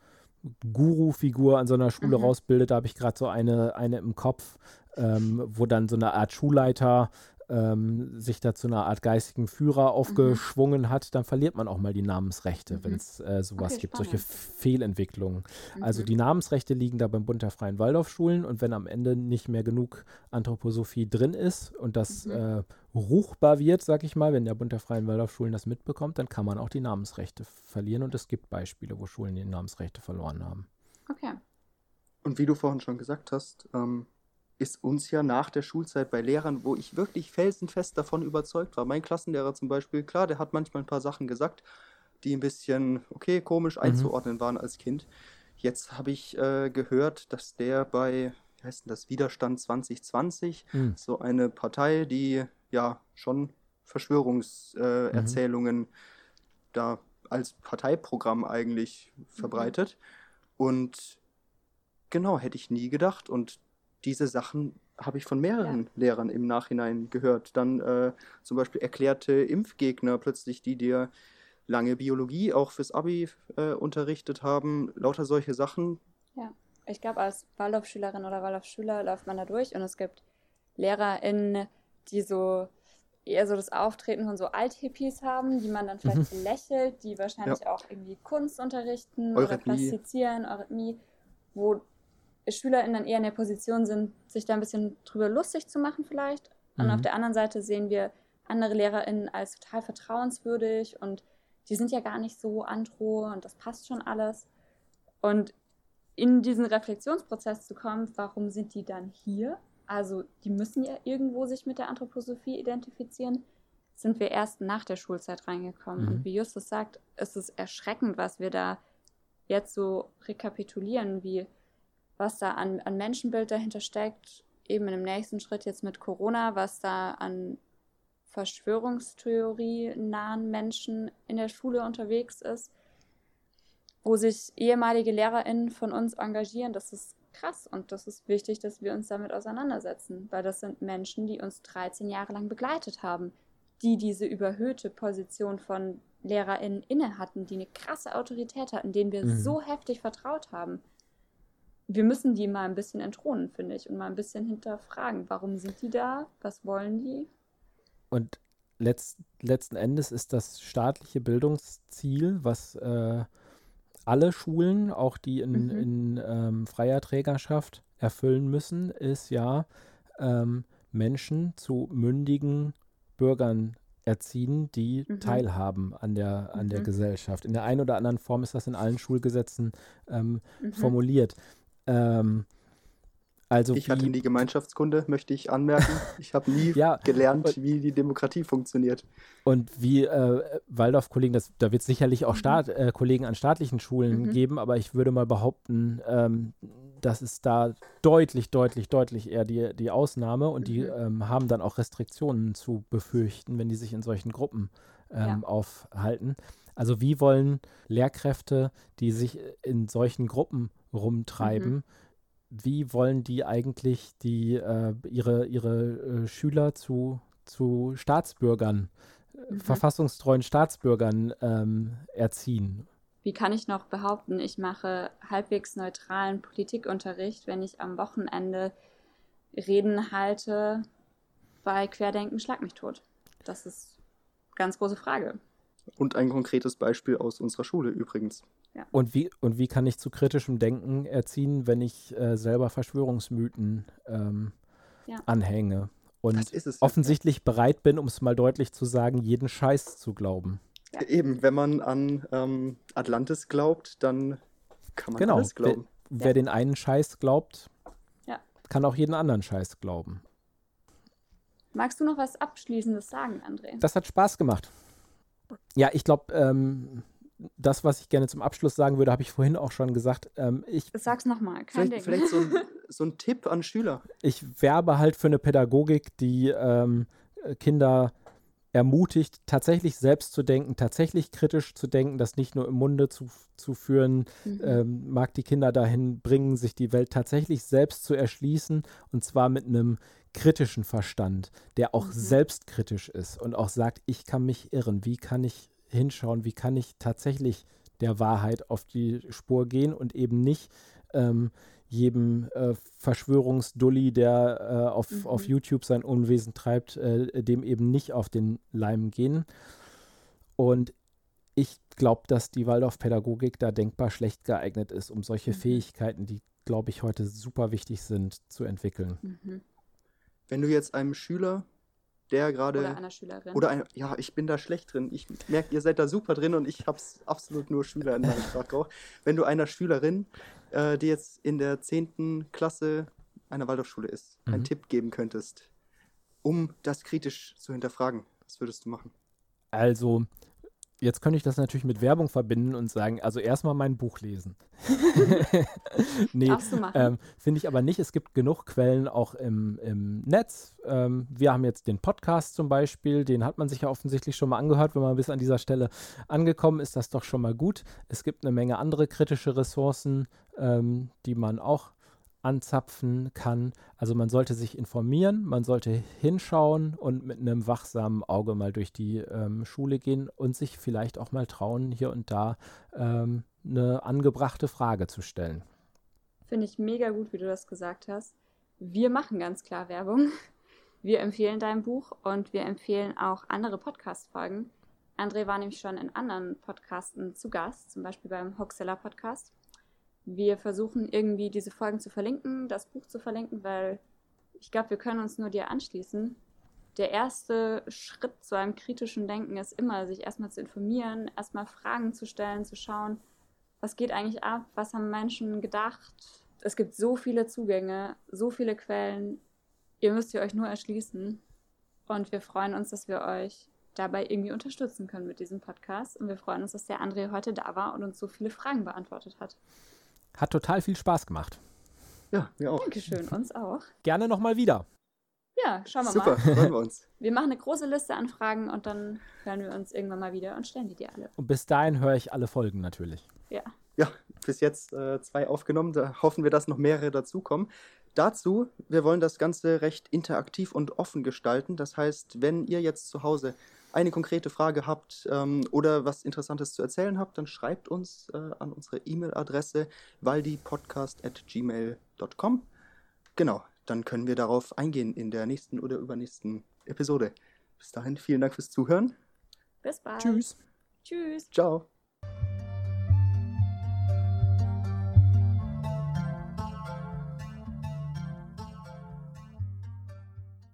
Speaker 3: Guru-Figur an so einer Schule mhm. rausbildet. Da habe ich gerade so eine, eine im Kopf, ähm, wo dann so eine Art Schulleiter ähm, sich da zu einer Art geistigen Führer aufgeschwungen mhm. hat, dann verliert man auch mal die Namensrechte, mhm. wenn es äh, sowas okay, gibt, solche Fehlentwicklungen. Also mhm. Also die Namensrechte liegen da beim Bund der Freien Waldorfschulen und wenn am Ende nicht mehr genug Anthroposophie drin ist und das mhm. äh, ruchbar wird, sag ich mal, wenn der Bund der Freien Waldorfschulen das mitbekommt, dann kann man auch die Namensrechte verlieren und es gibt Beispiele, wo Schulen die Namensrechte verloren haben.
Speaker 2: Okay.
Speaker 1: Und wie du vorhin schon gesagt hast, ähm, ist uns ja nach der Schulzeit bei Lehrern, wo ich wirklich felsenfest davon überzeugt war. Mein Klassenlehrer zum Beispiel, klar, der hat manchmal ein paar Sachen gesagt, die ein bisschen, okay, komisch mhm. einzuordnen waren als Kind. Jetzt habe ich äh, gehört, dass der bei, wie heißt denn das, Widerstand 2020, mhm. so eine Partei, die ja schon Verschwörungserzählungen äh, mhm. da als Parteiprogramm eigentlich mhm. verbreitet. Und genau, hätte ich nie gedacht. Und diese Sachen habe ich von mehreren ja. Lehrern im Nachhinein gehört. Dann äh, zum Beispiel erklärte Impfgegner plötzlich, die dir lange Biologie auch fürs Abi äh, unterrichtet haben, lauter solche Sachen.
Speaker 2: Ja, ich glaube, als Waldorfschülerin oder Waldorfschüler läuft man da durch und es gibt LehrerInnen, die so eher so das Auftreten von so Althippies haben, die man dann vielleicht mhm. lächelt, die wahrscheinlich ja. auch irgendwie Kunst unterrichten Eurythmie. oder plastizieren, Eurythmie, wo SchülerInnen dann eher in der Position sind, sich da ein bisschen drüber lustig zu machen vielleicht. Und auf mhm. der anderen Seite sehen wir andere LehrerInnen als total vertrauenswürdig und die sind ja gar nicht so andro und das passt schon alles. Und in diesen Reflexionsprozess zu kommen, warum sind die dann hier? Also die müssen ja irgendwo sich mit der Anthroposophie identifizieren, sind wir erst nach der Schulzeit reingekommen. Mhm. Und wie Justus sagt, ist es erschreckend, was wir da jetzt so rekapitulieren, wie was da an, an Menschenbild dahinter steckt, eben dem nächsten Schritt jetzt mit Corona, was da an Verschwörungstheorie nahen Menschen in der Schule unterwegs ist, wo sich ehemalige LehrerInnen von uns engagieren. Das ist krass und das ist wichtig, dass wir uns damit auseinandersetzen, weil das sind Menschen, die uns 13 Jahre lang begleitet haben, die diese überhöhte Position von LehrerInnen inne hatten, die eine krasse Autorität hatten, denen wir mhm. so heftig vertraut haben. Wir müssen die mal ein bisschen entthronen, finde ich, und mal ein bisschen hinterfragen. Warum sind die da? Was wollen die?
Speaker 3: Und letzt, letzten Endes ist das staatliche Bildungsziel, was äh, alle Schulen, auch die in, mhm. in ähm, freier Trägerschaft, erfüllen müssen, ist ja ähm, Menschen zu mündigen Bürgern erziehen, die mhm. teilhaben an der, an mhm. der Gesellschaft. In der einen oder anderen Form ist das in allen Schulgesetzen ähm, mhm. formuliert. Ähm,
Speaker 1: also ich hatte nie Gemeinschaftskunde, möchte ich anmerken. Ich habe nie ja, gelernt, und, wie die Demokratie funktioniert.
Speaker 3: Und wie äh, Waldorf-Kollegen, da wird es sicherlich auch mhm. Staat, äh, Kollegen an staatlichen Schulen mhm. geben, aber ich würde mal behaupten, ähm, das ist da deutlich, deutlich, deutlich eher die, die Ausnahme und mhm. die ähm, haben dann auch Restriktionen zu befürchten, wenn die sich in solchen Gruppen ähm, ja. aufhalten. Also wie wollen Lehrkräfte, die sich in solchen Gruppen rumtreiben, mhm wie wollen die eigentlich die, äh, ihre, ihre äh, Schüler zu, zu Staatsbürgern, mhm. verfassungstreuen Staatsbürgern ähm, erziehen?
Speaker 2: Wie kann ich noch behaupten, ich mache halbwegs neutralen Politikunterricht, wenn ich am Wochenende Reden halte bei Querdenken Schlag mich tot? Das ist eine ganz große Frage.
Speaker 1: Und ein konkretes Beispiel aus unserer Schule übrigens.
Speaker 3: Ja. Und, wie, und wie kann ich zu kritischem Denken erziehen, wenn ich äh, selber Verschwörungsmythen ähm, ja. anhänge? Und es, offensichtlich ja. bereit bin, um es mal deutlich zu sagen, jeden Scheiß zu glauben.
Speaker 1: Eben, wenn man an ähm, Atlantis glaubt, dann kann man genau. alles glauben.
Speaker 3: Wer, wer den einen Scheiß glaubt, kann auch jeden anderen Scheiß glauben.
Speaker 2: Magst du noch was Abschließendes sagen, André?
Speaker 3: Das hat Spaß gemacht. Ja, ich glaube, ähm, das, was ich gerne zum Abschluss sagen würde, habe ich vorhin auch schon gesagt. Ähm, ich,
Speaker 2: Sag's nochmal,
Speaker 1: kein vielleicht, Vielleicht so ein, so ein, Tipp an Schüler.
Speaker 3: Ich werbe halt für eine Pädagogik, die ähm, Kinder ermutigt, tatsächlich selbst zu denken, tatsächlich kritisch zu denken, das nicht nur im Munde zu, zu führen, mhm. ähm, mag die Kinder dahin bringen, sich die Welt tatsächlich selbst zu erschließen und zwar mit einem kritischen Verstand, der auch mhm. selbstkritisch ist und auch sagt, ich kann mich irren, wie kann ich hinschauen, wie kann ich tatsächlich der Wahrheit auf die Spur gehen und eben nicht ähm, jedem äh, Verschwörungsdulli, der äh, auf, mhm. auf YouTube sein Unwesen treibt, äh, dem eben nicht auf den Leim gehen. Und ich glaube, dass die Waldorfpädagogik da denkbar schlecht geeignet ist, um solche mhm. Fähigkeiten, die, glaube ich, heute super wichtig sind, zu entwickeln.
Speaker 1: Mhm. Wenn du jetzt einem Schüler der gerade.
Speaker 2: Oder einer Schülerin.
Speaker 1: Oder eine, ja, ich bin da schlecht drin. Ich merke, ihr seid da super drin und ich habe absolut nur Schüler in meinem Sprachgebrauch. Wenn du einer Schülerin, äh, die jetzt in der 10. Klasse einer Waldorfschule ist, mhm. einen Tipp geben könntest, um das kritisch zu hinterfragen, was würdest du machen?
Speaker 3: Also, Jetzt könnte ich das natürlich mit Werbung verbinden und sagen, also erstmal mein Buch lesen. nee, ähm, finde ich aber nicht. Es gibt genug Quellen auch im, im Netz. Ähm, wir haben jetzt den Podcast zum Beispiel, den hat man sich ja offensichtlich schon mal angehört. Wenn man bis an dieser Stelle angekommen ist, das doch schon mal gut. Es gibt eine Menge andere kritische Ressourcen, ähm, die man auch anzapfen kann. Also man sollte sich informieren, man sollte hinschauen und mit einem wachsamen Auge mal durch die ähm, Schule gehen und sich vielleicht auch mal trauen, hier und da ähm, eine angebrachte Frage zu stellen.
Speaker 2: Finde ich mega gut, wie du das gesagt hast. Wir machen ganz klar Werbung. Wir empfehlen dein Buch und wir empfehlen auch andere Podcast-Folgen. André war nämlich schon in anderen Podcasten zu Gast, zum Beispiel beim Hoaxilla Podcast. Wir versuchen irgendwie diese Folgen zu verlinken, das Buch zu verlinken, weil ich glaube, wir können uns nur dir anschließen. Der erste Schritt zu einem kritischen Denken ist immer, sich erstmal zu informieren, erstmal Fragen zu stellen, zu schauen, was geht eigentlich ab, was haben Menschen gedacht. Es gibt so viele Zugänge, so viele Quellen. Ihr müsst ihr euch nur erschließen. Und wir freuen uns, dass wir euch dabei irgendwie unterstützen können mit diesem Podcast. Und wir freuen uns, dass der André heute da war und uns so viele Fragen beantwortet hat.
Speaker 3: Hat total viel Spaß gemacht.
Speaker 1: Ja, mir auch.
Speaker 2: Dankeschön, uns auch.
Speaker 3: Gerne nochmal wieder.
Speaker 2: Ja, schauen wir
Speaker 1: Super,
Speaker 2: mal.
Speaker 1: Super, freuen wir uns.
Speaker 2: Wir machen eine große Liste an Fragen und dann hören wir uns irgendwann mal wieder und stellen die dir alle.
Speaker 3: Und bis dahin höre ich alle Folgen natürlich.
Speaker 2: Ja.
Speaker 1: Ja, bis jetzt äh, zwei aufgenommen. Da hoffen wir, dass noch mehrere dazukommen. Dazu, wir wollen das Ganze recht interaktiv und offen gestalten. Das heißt, wenn ihr jetzt zu Hause eine konkrete Frage habt ähm, oder was Interessantes zu erzählen habt, dann schreibt uns äh, an unsere E-Mail-Adresse waldipodcast.gmail.com. Genau, dann können wir darauf eingehen in der nächsten oder übernächsten Episode. Bis dahin, vielen Dank fürs Zuhören.
Speaker 2: Bis bald.
Speaker 3: Tschüss.
Speaker 2: Tschüss.
Speaker 1: Ciao.